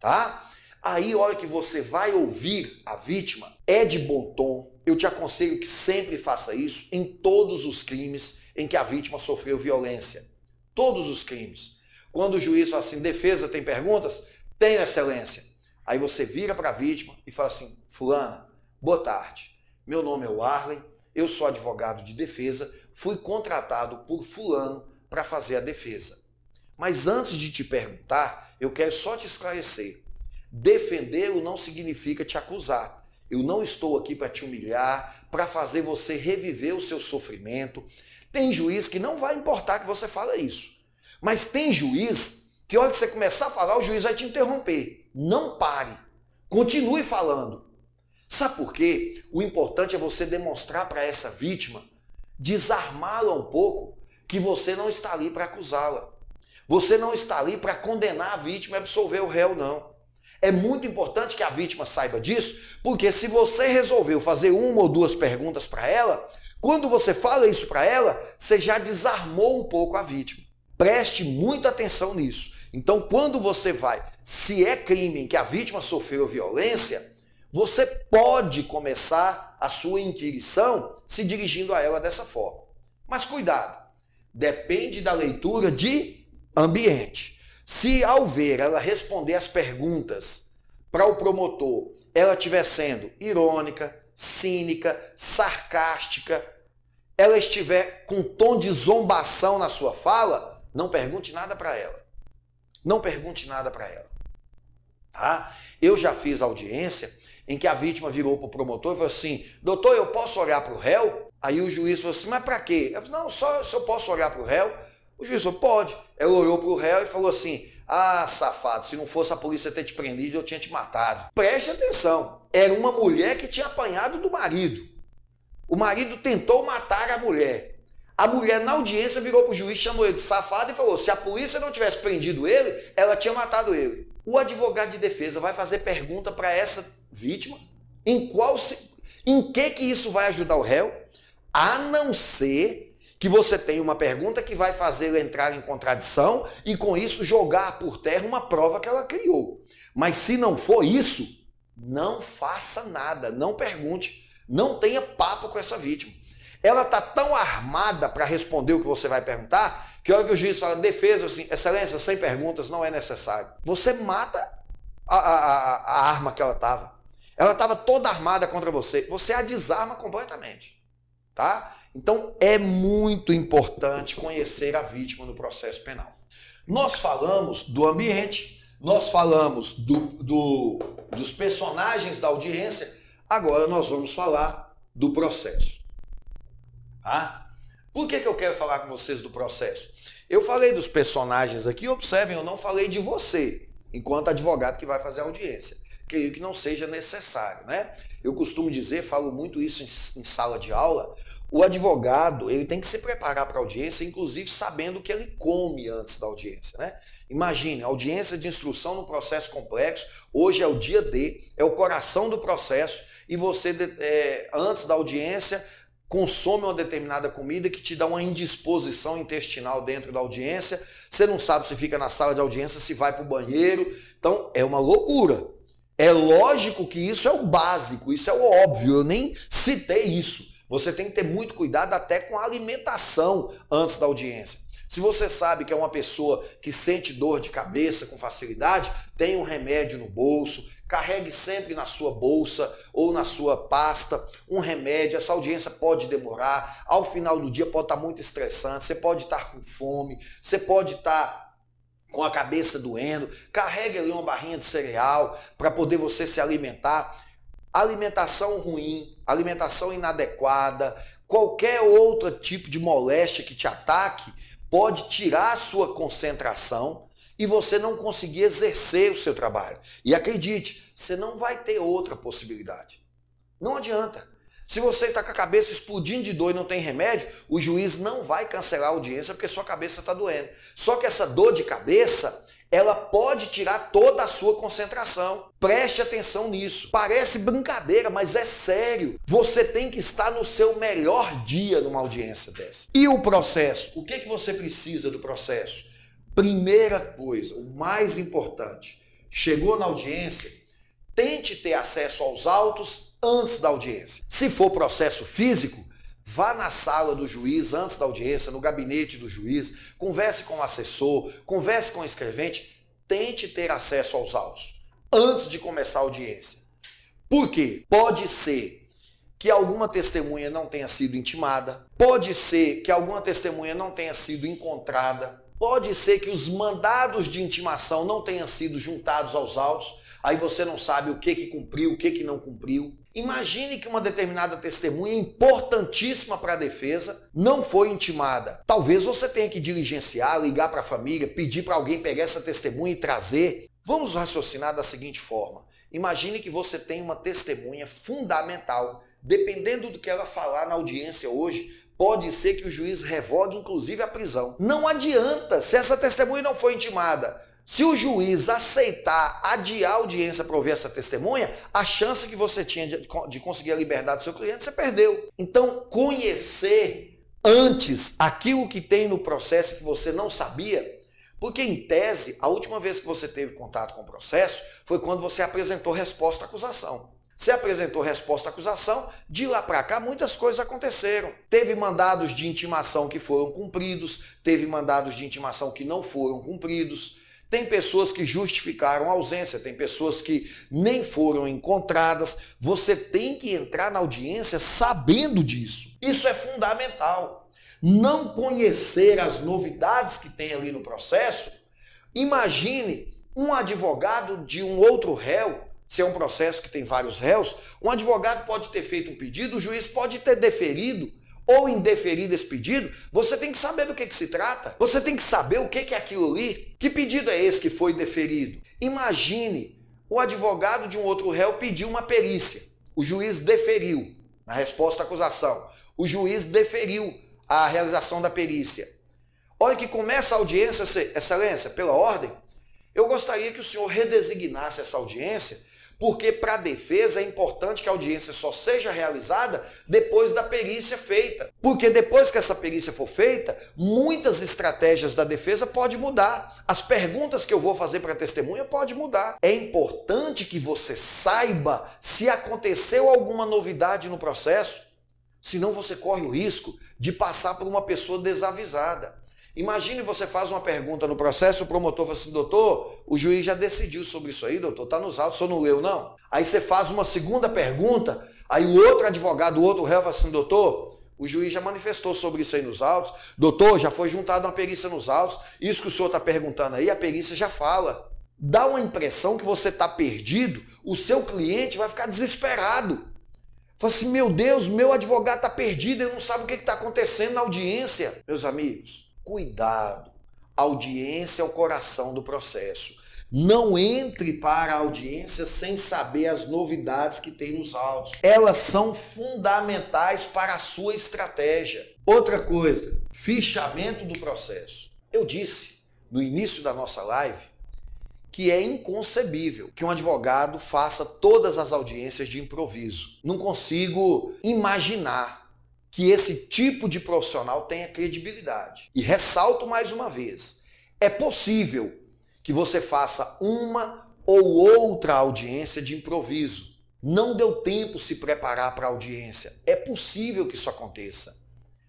Tá? Aí, a hora que você vai ouvir a vítima, é de bom tom. Eu te aconselho que sempre faça isso em todos os crimes em que a vítima sofreu violência. Todos os crimes. Quando o juiz fala assim, defesa, tem perguntas? Tenho, excelência. Aí você vira para a vítima e fala assim: Fulana, boa tarde. Meu nome é Warlen, eu sou advogado de defesa, fui contratado por Fulano para fazer a defesa. Mas antes de te perguntar, eu quero só te esclarecer. Defendê-lo não significa te acusar. Eu não estou aqui para te humilhar, para fazer você reviver o seu sofrimento. Tem juiz que não vai importar que você fale isso. Mas tem juiz que hora que você começar a falar, o juiz vai te interromper. Não pare. Continue falando. Sabe por quê? O importante é você demonstrar para essa vítima, desarmá-la um pouco, que você não está ali para acusá-la. Você não está ali para condenar a vítima e absolver o réu, não. É muito importante que a vítima saiba disso, porque se você resolveu fazer uma ou duas perguntas para ela, quando você fala isso para ela, você já desarmou um pouco a vítima. Preste muita atenção nisso. Então, quando você vai, se é crime em que a vítima sofreu violência, você pode começar a sua inquirição se dirigindo a ela dessa forma. Mas cuidado, depende da leitura de ambiente. Se ao ver ela responder as perguntas para o promotor, ela estiver sendo irônica, cínica, sarcástica, ela estiver com tom de zombação na sua fala, não pergunte nada para ela. Não pergunte nada para ela. Tá? Eu já fiz audiência em que a vítima virou para o promotor e falou assim: Doutor, eu posso olhar para o réu? Aí o juiz falou assim: Mas para quê? Eu falei: Não, só se eu posso olhar para o réu. O juiz falou: Pode. Ela olhou para o réu e falou assim: Ah, safado, se não fosse a polícia ter te prendido, eu tinha te matado. Preste atenção: era uma mulher que tinha apanhado do marido. O marido tentou matar a mulher. A mulher na audiência virou para o juiz, chamou ele de safado e falou: se a polícia não tivesse prendido ele, ela tinha matado ele. O advogado de defesa vai fazer pergunta para essa vítima em qual em que que isso vai ajudar o réu, a não ser que você tenha uma pergunta que vai fazer ele entrar em contradição e com isso jogar por terra uma prova que ela criou. Mas se não for isso, não faça nada, não pergunte, não tenha papo com essa vítima ela está tão armada para responder o que você vai perguntar, que a hora que o juiz fala defesa, assim, excelência, sem perguntas, não é necessário. Você mata a, a, a arma que ela estava. Ela estava toda armada contra você. Você a desarma completamente. Tá? Então é muito importante conhecer a vítima no processo penal. Nós falamos do ambiente, nós falamos do, do, dos personagens da audiência, agora nós vamos falar do processo. Tá? Por que, que eu quero falar com vocês do processo? Eu falei dos personagens aqui, observem, eu não falei de você, enquanto advogado que vai fazer a audiência. Creio que não seja necessário, né? Eu costumo dizer, falo muito isso em, em sala de aula, o advogado ele tem que se preparar para a audiência, inclusive sabendo o que ele come antes da audiência. Né? Imagine, audiência de instrução no processo complexo, hoje é o dia D, é o coração do processo, e você, é, antes da audiência, consome uma determinada comida que te dá uma indisposição intestinal dentro da audiência, você não sabe se fica na sala de audiência, se vai para o banheiro, então é uma loucura. É lógico que isso é o básico, isso é o óbvio, eu nem citei isso. Você tem que ter muito cuidado até com a alimentação antes da audiência. Se você sabe que é uma pessoa que sente dor de cabeça com facilidade, tem um remédio no bolso, carregue sempre na sua bolsa ou na sua pasta um remédio. Essa audiência pode demorar, ao final do dia pode estar muito estressante, você pode estar com fome, você pode estar com a cabeça doendo. Carregue ali uma barrinha de cereal para poder você se alimentar alimentação ruim, alimentação inadequada, qualquer outro tipo de moléstia que te ataque pode tirar a sua concentração e você não conseguir exercer o seu trabalho. E acredite, você não vai ter outra possibilidade. Não adianta. Se você está com a cabeça explodindo de dor e não tem remédio, o juiz não vai cancelar a audiência porque sua cabeça está doendo. Só que essa dor de cabeça ela pode tirar toda a sua concentração. Preste atenção nisso. Parece brincadeira, mas é sério. Você tem que estar no seu melhor dia numa audiência dessa. E o processo? O que, que você precisa do processo? Primeira coisa, o mais importante: chegou na audiência, tente ter acesso aos autos antes da audiência. Se for processo físico, Vá na sala do juiz antes da audiência, no gabinete do juiz, converse com o assessor, converse com o escrevente, tente ter acesso aos autos antes de começar a audiência. Por quê? Pode ser que alguma testemunha não tenha sido intimada, pode ser que alguma testemunha não tenha sido encontrada, pode ser que os mandados de intimação não tenham sido juntados aos autos, aí você não sabe o que que cumpriu, o que que não cumpriu. Imagine que uma determinada testemunha importantíssima para a defesa não foi intimada. Talvez você tenha que diligenciar, ligar para a família, pedir para alguém pegar essa testemunha e trazer. Vamos raciocinar da seguinte forma: imagine que você tem uma testemunha fundamental. Dependendo do que ela falar na audiência hoje, pode ser que o juiz revogue inclusive a prisão. Não adianta, se essa testemunha não foi intimada, se o juiz aceitar adiar a audiência para ouvir essa testemunha, a chance que você tinha de, de conseguir a liberdade do seu cliente, você perdeu. Então, conhecer antes aquilo que tem no processo que você não sabia, porque em tese, a última vez que você teve contato com o processo foi quando você apresentou resposta à acusação. Você apresentou resposta à acusação, de lá para cá muitas coisas aconteceram. Teve mandados de intimação que foram cumpridos, teve mandados de intimação que não foram cumpridos. Tem pessoas que justificaram a ausência, tem pessoas que nem foram encontradas. Você tem que entrar na audiência sabendo disso. Isso é fundamental. Não conhecer as novidades que tem ali no processo. Imagine um advogado de um outro réu, se é um processo que tem vários réus, um advogado pode ter feito um pedido, o juiz pode ter deferido ou indeferido esse pedido, você tem que saber do que, que se trata. Você tem que saber o que, que é aquilo ali. Que pedido é esse que foi deferido? Imagine o advogado de um outro réu pediu uma perícia. O juiz deferiu na resposta à acusação. O juiz deferiu a realização da perícia. Olha que começa a audiência, excelência, pela ordem. Eu gostaria que o senhor redesignasse essa audiência porque para a defesa é importante que a audiência só seja realizada depois da perícia feita. Porque depois que essa perícia for feita, muitas estratégias da defesa podem mudar. As perguntas que eu vou fazer para a testemunha podem mudar. É importante que você saiba se aconteceu alguma novidade no processo, senão você corre o risco de passar por uma pessoa desavisada. Imagine você faz uma pergunta no processo, o promotor fala assim, doutor, o juiz já decidiu sobre isso aí, doutor, está nos autos, o senhor não leu, não? Aí você faz uma segunda pergunta, aí o outro advogado, o outro réu fala assim, doutor, O juiz já manifestou sobre isso aí nos autos. Doutor, já foi juntada uma perícia nos autos. Isso que o senhor está perguntando aí, a perícia já fala. Dá uma impressão que você está perdido, o seu cliente vai ficar desesperado. Fala assim, meu Deus, meu advogado está perdido, ele não sabe o que está acontecendo na audiência. Meus amigos, cuidado. Audiência é o coração do processo. Não entre para a audiência sem saber as novidades que tem nos autos. Elas são fundamentais para a sua estratégia. Outra coisa, fichamento do processo. Eu disse no início da nossa live que é inconcebível que um advogado faça todas as audiências de improviso. Não consigo imaginar que esse tipo de profissional tenha credibilidade. E ressalto mais uma vez: é possível que você faça uma ou outra audiência de improviso. Não deu tempo se preparar para a audiência. É possível que isso aconteça,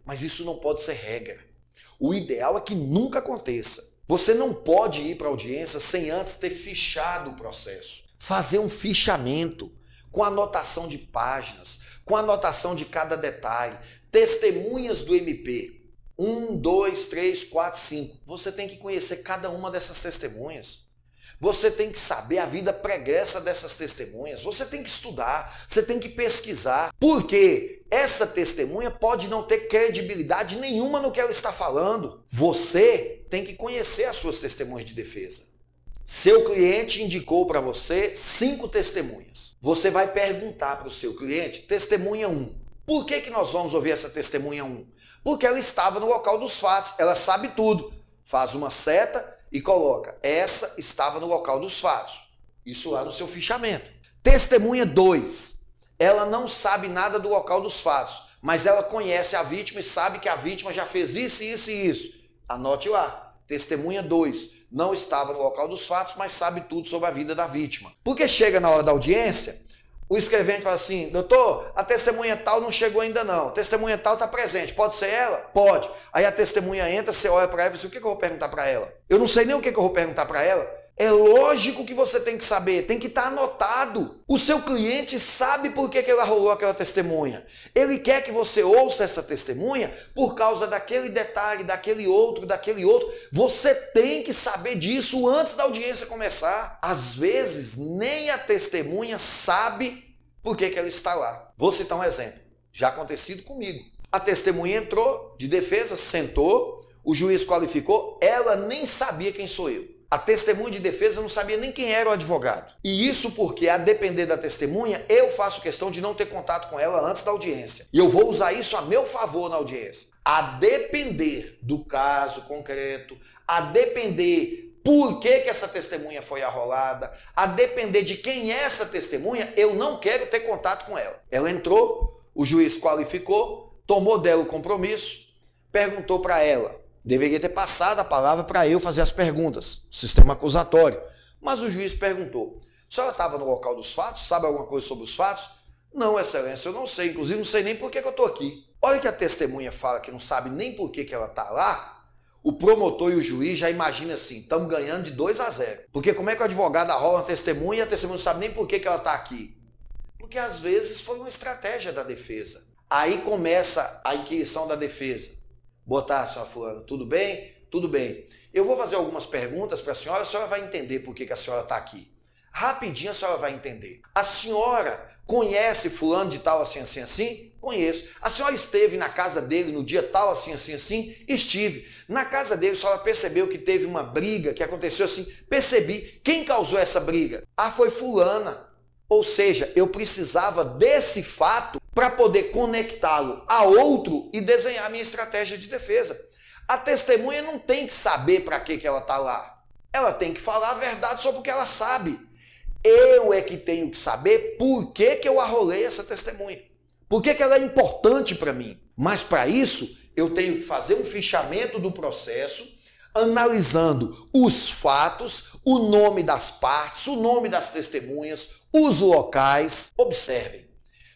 mas isso não pode ser regra. O ideal é que nunca aconteça. Você não pode ir para a audiência sem antes ter fichado o processo. Fazer um fichamento com anotação de páginas, com anotação de cada detalhe, testemunhas do MP. Um, dois, três, quatro, cinco. Você tem que conhecer cada uma dessas testemunhas. Você tem que saber a vida pregressa dessas testemunhas. Você tem que estudar, você tem que pesquisar. Porque essa testemunha pode não ter credibilidade nenhuma no que ela está falando. Você tem que conhecer as suas testemunhas de defesa. Seu cliente indicou para você cinco testemunhas. Você vai perguntar para o seu cliente, testemunha 1. Um, por que, que nós vamos ouvir essa testemunha 1? Um? Porque ela estava no local dos fatos, ela sabe tudo. Faz uma seta e coloca: essa estava no local dos fatos. Isso lá no seu fichamento. Testemunha 2. Ela não sabe nada do local dos fatos, mas ela conhece a vítima e sabe que a vítima já fez isso, isso e isso. Anote lá. Testemunha 2. Não estava no local dos fatos, mas sabe tudo sobre a vida da vítima. Porque chega na hora da audiência, o escrevente fala assim, doutor, a testemunha tal não chegou ainda não. Testemunha tal está presente. Pode ser ela? Pode. Aí a testemunha entra, você olha para ela e diz, o que, eu vou perguntar para ela? Eu não sei nem o que eu vou perguntar para ela. É lógico que você tem que saber, tem que estar tá anotado. O seu cliente sabe por que, que ela rolou aquela testemunha. Ele quer que você ouça essa testemunha por causa daquele detalhe, daquele outro, daquele outro. Você tem que saber disso antes da audiência começar. Às vezes, nem a testemunha sabe por que, que ela está lá. Vou citar um exemplo. Já acontecido comigo. A testemunha entrou de defesa, sentou, o juiz qualificou, ela nem sabia quem sou eu. A testemunha de defesa não sabia nem quem era o advogado. E isso porque, a depender da testemunha, eu faço questão de não ter contato com ela antes da audiência. E eu vou usar isso a meu favor na audiência. A depender do caso concreto, a depender por que, que essa testemunha foi arrolada, a depender de quem é essa testemunha, eu não quero ter contato com ela. Ela entrou, o juiz qualificou, tomou dela o compromisso, perguntou para ela Deveria ter passado a palavra para eu fazer as perguntas, sistema acusatório. Mas o juiz perguntou: a senhora estava no local dos fatos? Sabe alguma coisa sobre os fatos? Não, excelência, eu não sei. Inclusive, não sei nem por que, que eu estou aqui. Olha que a testemunha fala que não sabe nem por que, que ela está lá. O promotor e o juiz já imaginam assim: estamos ganhando de 2 a 0. Porque como é que o advogado arrola uma testemunha e a testemunha não sabe nem por que, que ela está aqui? Porque às vezes foi uma estratégia da defesa. Aí começa a inquirição da defesa. Boa tarde, senhora fulano. Tudo bem? Tudo bem. Eu vou fazer algumas perguntas para a senhora, a senhora vai entender por que, que a senhora está aqui. Rapidinho a senhora vai entender. A senhora conhece fulano de tal assim, assim, assim? Conheço. A senhora esteve na casa dele no dia tal assim, assim, assim? Estive. Na casa dele a senhora percebeu que teve uma briga, que aconteceu assim? Percebi. Quem causou essa briga? Ah, foi fulana. Ou seja, eu precisava desse fato para poder conectá-lo a outro e desenhar minha estratégia de defesa. A testemunha não tem que saber para que, que ela está lá. Ela tem que falar a verdade sobre o que ela sabe. Eu é que tenho que saber por que, que eu arrolei essa testemunha. Por que, que ela é importante para mim. Mas para isso, eu tenho que fazer um fichamento do processo, analisando os fatos, o nome das partes, o nome das testemunhas, os locais. Observem,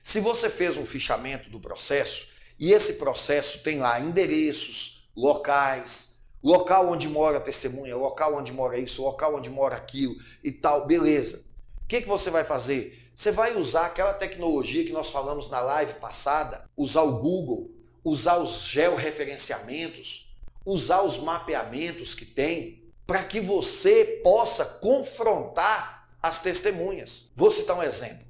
se você fez um fichamento do processo e esse processo tem lá endereços, locais, local onde mora a testemunha, local onde mora isso, local onde mora aquilo e tal, beleza. O que, que você vai fazer? Você vai usar aquela tecnologia que nós falamos na live passada, usar o Google, usar os georreferenciamentos, usar os mapeamentos que tem, para que você possa confrontar as testemunhas. Vou citar um exemplo.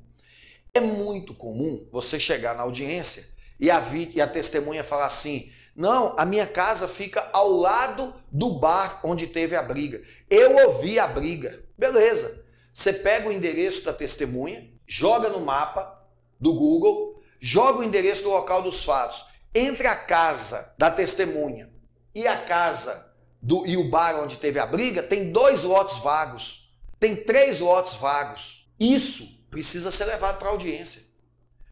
É muito comum você chegar na audiência e a, e a testemunha falar assim: não, a minha casa fica ao lado do bar onde teve a briga. Eu ouvi a briga. Beleza. Você pega o endereço da testemunha, joga no mapa do Google, joga o endereço do local dos fatos. Entre a casa da testemunha e a casa do, e o bar onde teve a briga, tem dois lotes vagos. Tem três lotes vagos. Isso precisa ser levado para a audiência.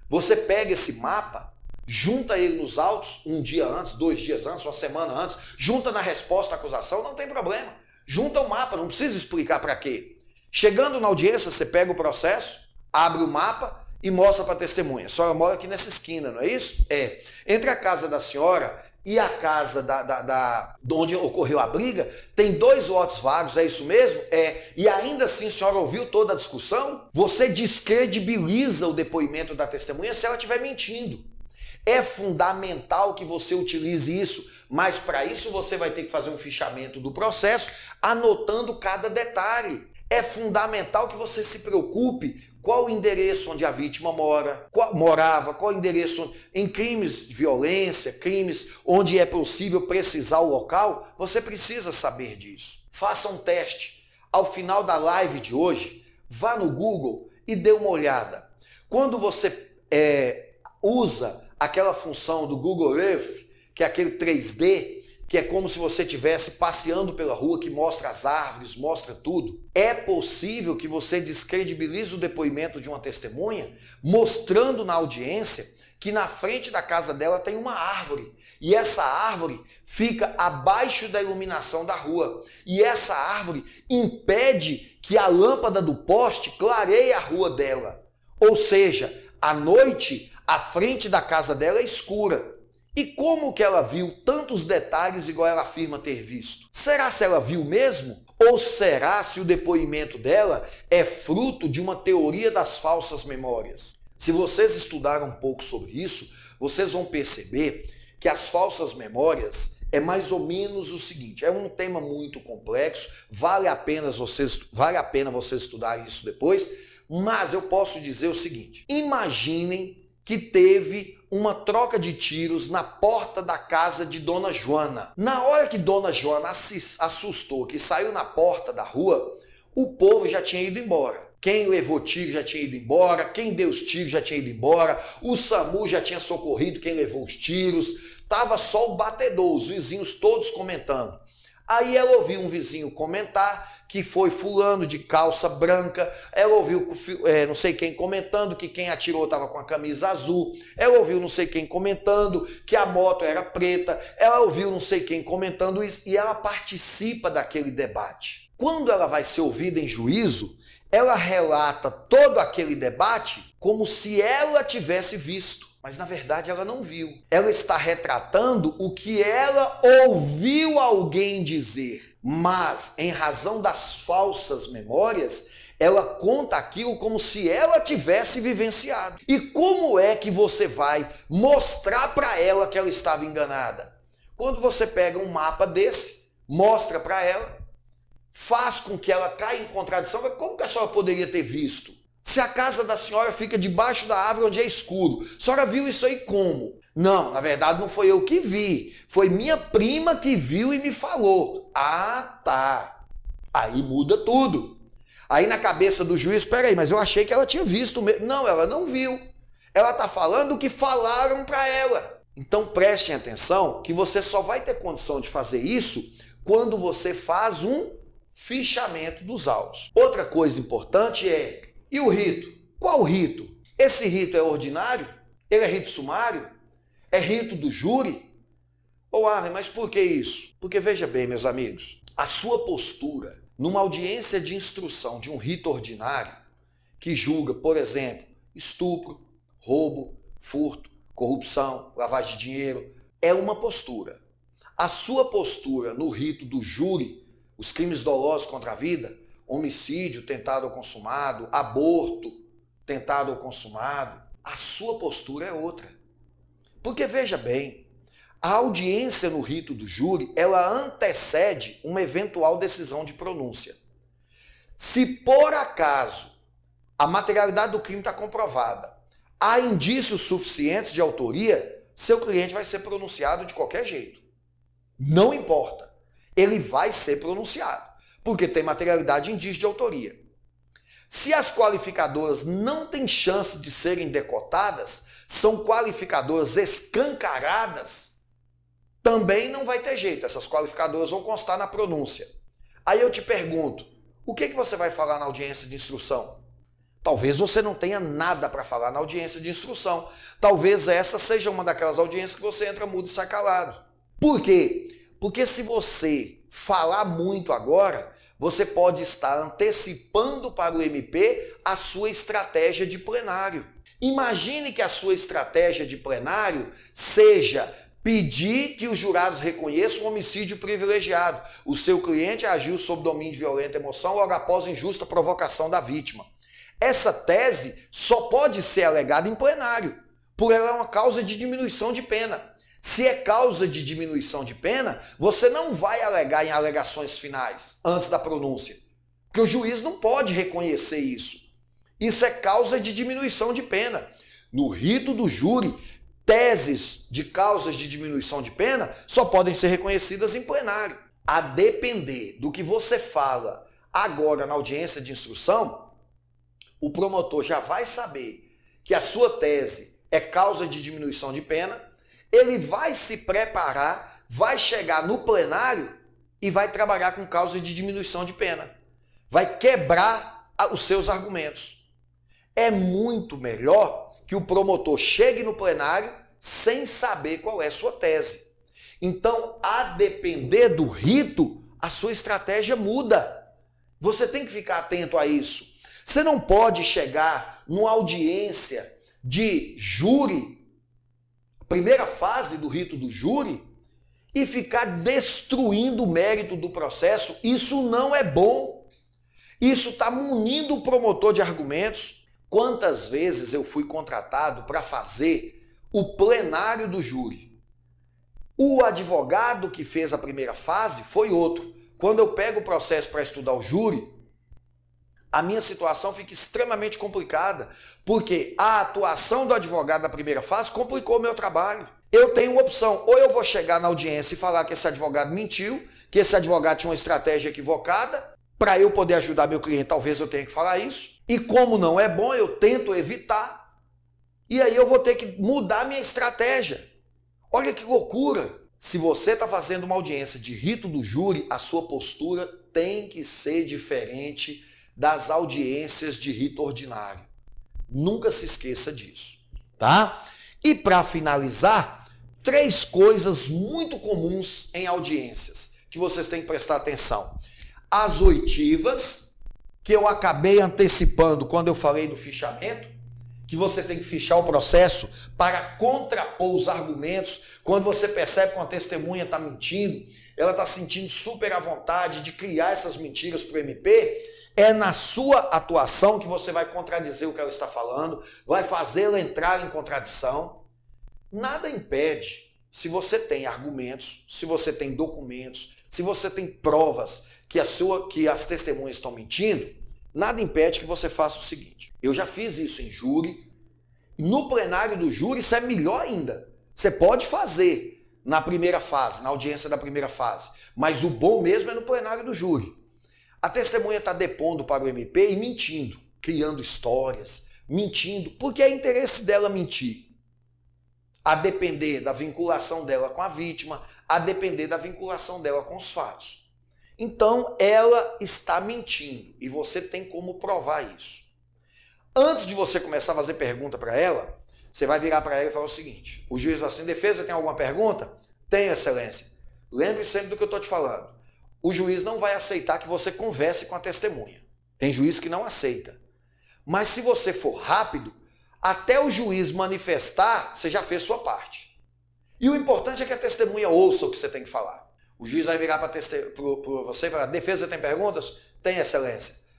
Você pega esse mapa, junta ele nos autos um dia antes, dois dias antes, uma semana antes, junta na resposta à acusação, não tem problema. Junta o mapa, não precisa explicar para quê. Chegando na audiência, você pega o processo, abre o mapa e mostra para a testemunha. A senhora mora aqui nessa esquina, não é isso? É. Entre a casa da senhora e a casa da, da, da, de onde ocorreu a briga, tem dois lotes vagos, é isso mesmo? É. E ainda assim a senhora ouviu toda a discussão? Você descredibiliza o depoimento da testemunha se ela estiver mentindo. É fundamental que você utilize isso, mas para isso você vai ter que fazer um fichamento do processo, anotando cada detalhe. É fundamental que você se preocupe qual o endereço onde a vítima mora, qual, morava, qual o endereço em crimes de violência, crimes onde é possível precisar o local, você precisa saber disso. Faça um teste. Ao final da live de hoje, vá no Google e dê uma olhada. Quando você é, usa aquela função do Google Earth, que é aquele 3D, que é como se você estivesse passeando pela rua, que mostra as árvores, mostra tudo. É possível que você descredibilize o depoimento de uma testemunha, mostrando na audiência que na frente da casa dela tem uma árvore. E essa árvore fica abaixo da iluminação da rua. E essa árvore impede que a lâmpada do poste clareie a rua dela. Ou seja, à noite, a frente da casa dela é escura. E como que ela viu tantos detalhes igual ela afirma ter visto? Será se ela viu mesmo? Ou será se o depoimento dela é fruto de uma teoria das falsas memórias? Se vocês estudaram um pouco sobre isso, vocês vão perceber que as falsas memórias é mais ou menos o seguinte, é um tema muito complexo, vale a pena vocês, vale a pena vocês estudarem isso depois, mas eu posso dizer o seguinte: imaginem que teve uma troca de tiros na porta da casa de Dona Joana. Na hora que Dona Joana assustou, que saiu na porta da rua, o povo já tinha ido embora. Quem levou tiro já tinha ido embora, quem deu os tiros já tinha ido embora, o SAMU já tinha socorrido quem levou os tiros, tava só o batedor, os vizinhos todos comentando. Aí ela ouviu um vizinho comentar que foi fulano de calça branca. Ela ouviu é, não sei quem comentando que quem atirou estava com a camisa azul. Ela ouviu não sei quem comentando que a moto era preta. Ela ouviu não sei quem comentando isso e ela participa daquele debate. Quando ela vai ser ouvida em juízo, ela relata todo aquele debate como se ela tivesse visto. Mas na verdade ela não viu. Ela está retratando o que ela ouviu alguém dizer mas em razão das falsas memórias, ela conta aquilo como se ela tivesse vivenciado. E como é que você vai mostrar para ela que ela estava enganada? Quando você pega um mapa desse, mostra para ela, faz com que ela caia em contradição, mas como que a senhora poderia ter visto? Se a casa da senhora fica debaixo da árvore onde é escuro, a senhora viu isso aí como? Não, na verdade não foi eu que vi. Foi minha prima que viu e me falou. Ah, tá. Aí muda tudo. Aí na cabeça do juiz, peraí, mas eu achei que ela tinha visto mesmo. Não, ela não viu. Ela está falando o que falaram para ela. Então prestem atenção que você só vai ter condição de fazer isso quando você faz um fichamento dos autos. Outra coisa importante é, e o rito? Qual rito? Esse rito é ordinário? Ele é rito sumário? É rito do júri? Ô oh, mas por que isso? Porque veja bem, meus amigos, a sua postura numa audiência de instrução de um rito ordinário que julga, por exemplo, estupro, roubo, furto, corrupção, lavagem de dinheiro, é uma postura. A sua postura no rito do júri, os crimes dolosos contra a vida, homicídio tentado ou consumado, aborto tentado ou consumado, a sua postura é outra. Porque veja bem, A audiência no rito do júri, ela antecede uma eventual decisão de pronúncia. Se por acaso a materialidade do crime está comprovada, há indícios suficientes de autoria, seu cliente vai ser pronunciado de qualquer jeito. Não importa. Ele vai ser pronunciado, porque tem materialidade e indício de autoria. Se as qualificadoras não têm chance de serem decotadas, são qualificadoras escancaradas, também não vai ter jeito. Essas qualificadoras vão constar na pronúncia. Aí eu te pergunto, o que, que você vai falar na audiência de instrução? Talvez você não tenha nada para falar na audiência de instrução. Talvez essa seja uma daquelas audiências que você entra mudo e sai calado. Por quê? Porque se você falar muito agora, você pode estar antecipando para o MP a sua estratégia de plenário. Imagine que a sua estratégia de plenário seja pedir que os jurados reconheçam o homicídio privilegiado. O seu cliente agiu sob domínio de violenta emoção logo após injusta provocação da vítima. Essa tese só pode ser alegada em plenário, por ela é uma causa de diminuição de pena. Se é causa de diminuição de pena, você não vai alegar em alegações finais, antes da pronúncia. Porque o juiz não pode reconhecer isso. Isso é causa de diminuição de pena. No rito do júri, teses de causas de diminuição de pena só podem ser reconhecidas em plenário. A depender do que você fala agora na audiência de instrução, o promotor já vai saber que a sua tese é causa de diminuição de pena ele vai se preparar, vai chegar no plenário e vai trabalhar com causa de diminuição de pena. Vai quebrar os seus argumentos. É muito melhor que o promotor chegue no plenário sem saber qual é sua tese. Então, a depender do rito, a sua estratégia muda. Você tem que ficar atento a isso. Você não pode chegar numa audiência de júri primeira fase do rito do júri e ficar destruindo o mérito do processo, isso não é bom. Isso está munindo o promotor de argumentos. Quantas vezes eu fui contratado para fazer o plenário do júri? O advogado que fez a primeira fase foi outro. Quando eu pego o processo para estudar o júri, a minha situação fica extremamente complicada, porque a atuação do advogado na primeira fase complicou o meu trabalho. Eu tenho uma opção, ou eu vou chegar na audiência e falar que esse advogado mentiu, que esse advogado tinha uma estratégia equivocada, para eu poder ajudar meu cliente, talvez eu tenha que falar isso. E como não é bom, eu tento evitar. E aí eu vou ter que mudar minha estratégia. Olha que loucura! Se você está fazendo uma audiência de rito do júri, a sua postura tem que ser diferente das audiências de rito ordinário. Nunca se esqueça disso, tá? E para finalizar, três coisas muito comuns em audiências que vocês têm que prestar atenção. As oitivas, que eu acabei antecipando quando eu falei do fichamento, que você tem que fichar o processo para contrapor os argumentos. Quando você percebe que uma testemunha está mentindo, ela está sentindo super à vontade de criar essas mentiras para o MP, é na sua atuação que você vai contradizer o que ela está falando, vai fazê-la entrar em contradição. Nada impede, se você tem argumentos, se você tem documentos, se você tem provas que, a sua, que as testemunhas estão mentindo, nada impede que você faça o seguinte. Eu já fiz isso em júri. No plenário do júri, isso é melhor ainda. Você pode fazer na primeira fase, na audiência da primeira fase. Mas o bom mesmo é no plenário do júri. A testemunha está depondo para o MP e mentindo, criando histórias, mentindo, porque é interesse dela mentir. A depender da vinculação dela com a vítima, a depender da vinculação dela com os fatos. Então, ela está mentindo e você tem como provar isso. Antes de você começar a fazer pergunta para ela, você vai virar para ela e falar o seguinte: o juiz assim, defesa tem alguma pergunta? Tem, excelência. Lembre sempre do que eu estou te falando o juiz não vai aceitar que você converse com a testemunha. Tem juiz que não aceita. Mas se você for rápido, até o juiz manifestar, você já fez sua parte. E o importante é que a testemunha ouça o que você tem que falar. O juiz vai virar para você e falar: defesa tem perguntas? Tem, excelência.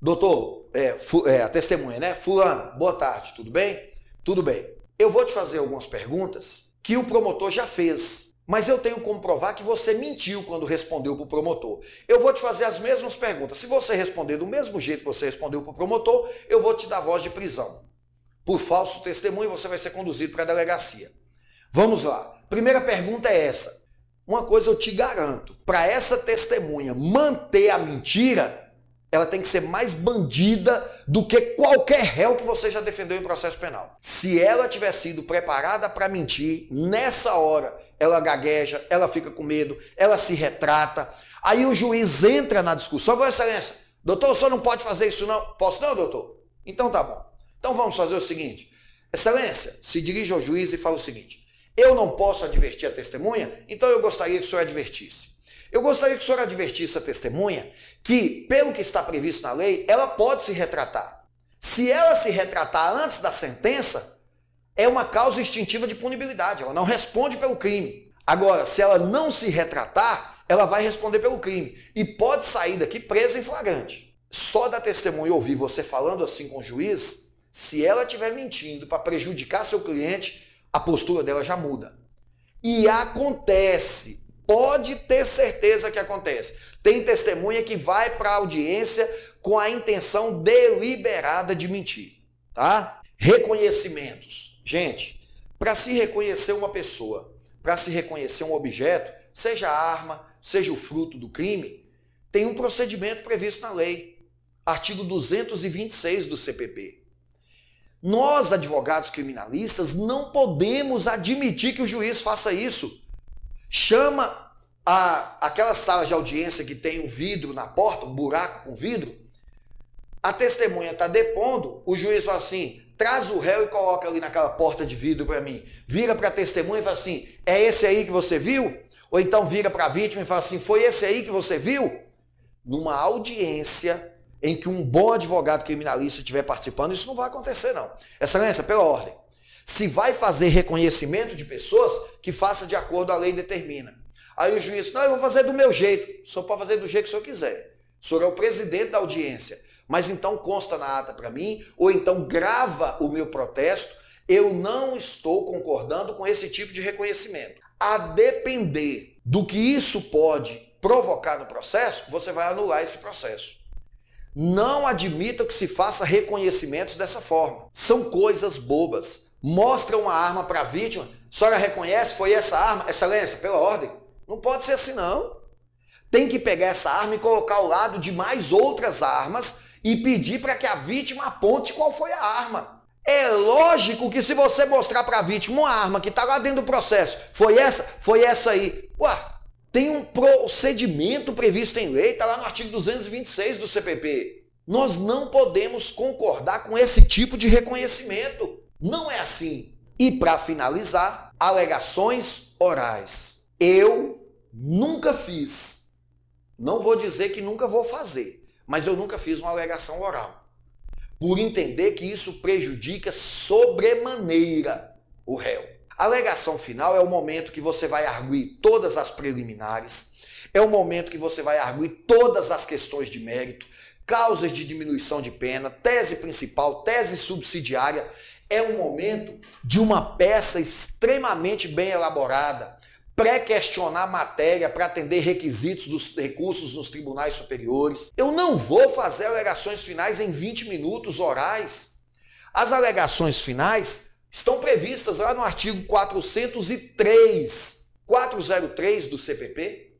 Doutor, é, é, a testemunha, né? Fulano, boa tarde, tudo bem? Tudo bem. Eu vou te fazer algumas perguntas que o promotor já fez. Mas eu tenho como provar que você mentiu quando respondeu para o promotor. Eu vou te fazer as mesmas perguntas. Se você responder do mesmo jeito que você respondeu para o promotor, eu vou te dar voz de prisão. Por falso testemunho, você vai ser conduzido para a delegacia. Vamos lá. Primeira pergunta é essa. Uma coisa eu te garanto: para essa testemunha manter a mentira, ela tem que ser mais bandida do que qualquer réu que você já defendeu em processo penal. Se ela tiver sido preparada para mentir, nessa hora ela gagueja, ela fica com medo, ela se retrata. Aí o juiz entra na discussão, Vossa Excelência, doutor, o senhor não pode fazer isso não? Posso não, doutor? Então tá bom. Então vamos fazer o seguinte. Excelência, se dirige ao juiz e fala o seguinte: eu não posso advertir a testemunha, então eu gostaria que o senhor advertisse. Eu gostaria que o senhor advertisse a testemunha que, pelo que está previsto na lei, ela pode se retratar. Se ela se retratar antes da sentença, é uma causa extintiva de punibilidade, ela não responde pelo crime. Agora, se ela não se retratar, ela vai responder pelo crime e pode sair daqui presa em flagrante. Só da testemunha ouvir você falando assim com o juiz, se ela estiver mentindo para prejudicar seu cliente, a postura dela já muda. E acontece Pode ter certeza que acontece. Tem testemunha que vai para a audiência com a intenção deliberada de mentir, tá? Reconhecimentos. Gente, para se reconhecer uma pessoa, para se reconhecer um objeto, seja a arma, seja o fruto do crime, tem um procedimento previsto na lei. Artigo 226 do CPP. Nós, advogados criminalistas, não podemos admitir que o juiz faça isso. Chama a, aquela sala de audiência que tem um vidro na porta, um buraco com vidro. A testemunha está depondo, o juiz fala assim: traz o réu e coloca ali naquela porta de vidro para mim. Vira para a testemunha e fala assim: é esse aí que você viu? Ou então vira para a vítima e fala assim: foi esse aí que você viu? Numa audiência em que um bom advogado criminalista estiver participando, isso não vai acontecer, não. Excelência, pela ordem. Se vai fazer reconhecimento de pessoas, que faça de acordo a lei determina. Aí o juiz, não, eu vou fazer do meu jeito. O senhor pode fazer do jeito que o senhor quiser. O senhor é o presidente da audiência. Mas então consta na ata para mim, ou então grava o meu protesto. Eu não estou concordando com esse tipo de reconhecimento. A depender do que isso pode provocar no processo, você vai anular esse processo. Não admita que se faça reconhecimentos dessa forma. São coisas bobas mostra uma arma para a vítima, a senhora reconhece, foi essa arma, excelência, pela ordem. Não pode ser assim não. Tem que pegar essa arma e colocar ao lado de mais outras armas e pedir para que a vítima aponte qual foi a arma. É lógico que se você mostrar para a vítima uma arma que está lá dentro do processo, foi essa, foi essa aí. Ué, tem um procedimento previsto em lei, está lá no artigo 226 do CPP. Nós não podemos concordar com esse tipo de reconhecimento. Não é assim. E para finalizar, alegações orais. Eu nunca fiz. Não vou dizer que nunca vou fazer, mas eu nunca fiz uma alegação oral. Por entender que isso prejudica sobremaneira o réu. Alegação final é o momento que você vai arguir todas as preliminares, é o momento que você vai arguir todas as questões de mérito, causas de diminuição de pena, tese principal, tese subsidiária é um momento de uma peça extremamente bem elaborada, pré-questionar matéria para atender requisitos dos recursos nos tribunais superiores. Eu não vou fazer alegações finais em 20 minutos orais. As alegações finais estão previstas lá no artigo 403, 403 do CPP,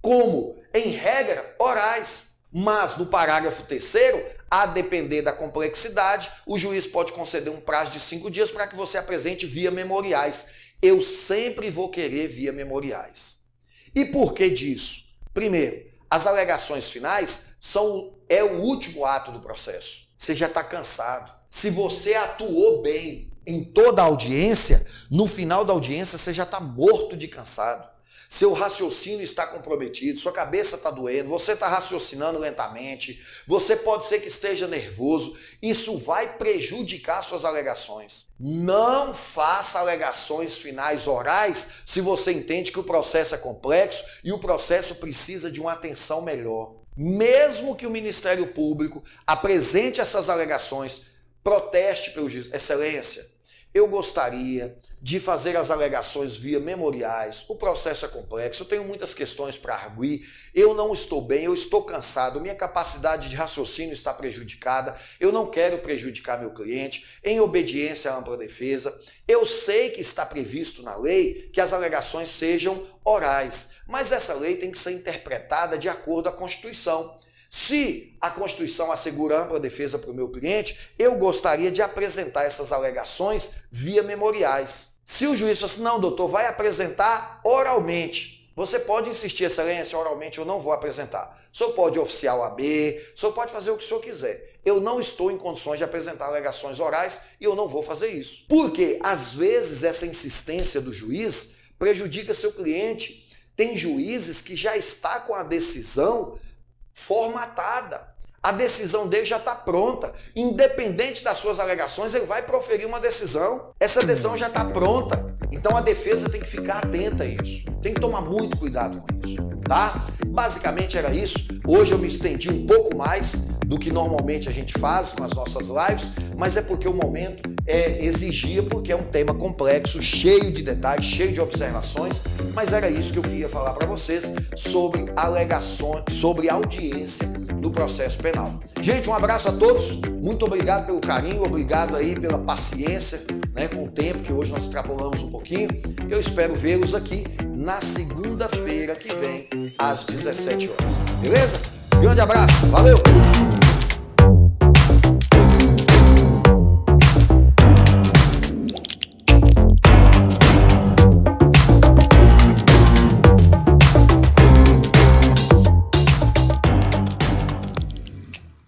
como, em regra, orais. Mas no parágrafo terceiro, a depender da complexidade, o juiz pode conceder um prazo de cinco dias para que você apresente via memoriais. Eu sempre vou querer via memoriais. E por que disso? Primeiro, as alegações finais são é o último ato do processo. Você já está cansado. Se você atuou bem em toda a audiência, no final da audiência você já está morto de cansado seu raciocínio está comprometido, sua cabeça está doendo, você está raciocinando lentamente, você pode ser que esteja nervoso, isso vai prejudicar suas alegações. Não faça alegações finais orais se você entende que o processo é complexo e o processo precisa de uma atenção melhor. Mesmo que o Ministério Público apresente essas alegações, proteste pelo juiz. Excelência, eu gostaria de fazer as alegações via memoriais. O processo é complexo, eu tenho muitas questões para arguir, eu não estou bem, eu estou cansado, minha capacidade de raciocínio está prejudicada, eu não quero prejudicar meu cliente, em obediência à ampla defesa. Eu sei que está previsto na lei que as alegações sejam orais, mas essa lei tem que ser interpretada de acordo com a Constituição. Se a Constituição assegura ampla defesa para o meu cliente, eu gostaria de apresentar essas alegações via memoriais. Se o juiz fala assim, não, doutor, vai apresentar oralmente. Você pode insistir, excelência, oralmente eu não vou apresentar. O senhor pode oficiar o AB, o senhor pode fazer o que o senhor quiser. Eu não estou em condições de apresentar alegações orais e eu não vou fazer isso. Porque, às vezes, essa insistência do juiz prejudica seu cliente. Tem juízes que já está com a decisão formatada. A decisão dele já está pronta. Independente das suas alegações, ele vai proferir uma decisão. Essa decisão já está pronta. Então a defesa tem que ficar atenta a isso. Tem que tomar muito cuidado com isso, tá? Basicamente era isso. Hoje eu me estendi um pouco mais do que normalmente a gente faz com as nossas lives, mas é porque o momento é, exigia, porque é um tema complexo, cheio de detalhes, cheio de observações, mas era isso que eu queria falar para vocês sobre alegações, sobre audiência no processo penal. Gente, um abraço a todos, muito obrigado pelo carinho, obrigado aí pela paciência né, com o tempo, que hoje nós extrapolamos um pouquinho. Eu espero vê-los aqui na segunda-feira que vem, às 17 horas. Beleza? Grande abraço, valeu!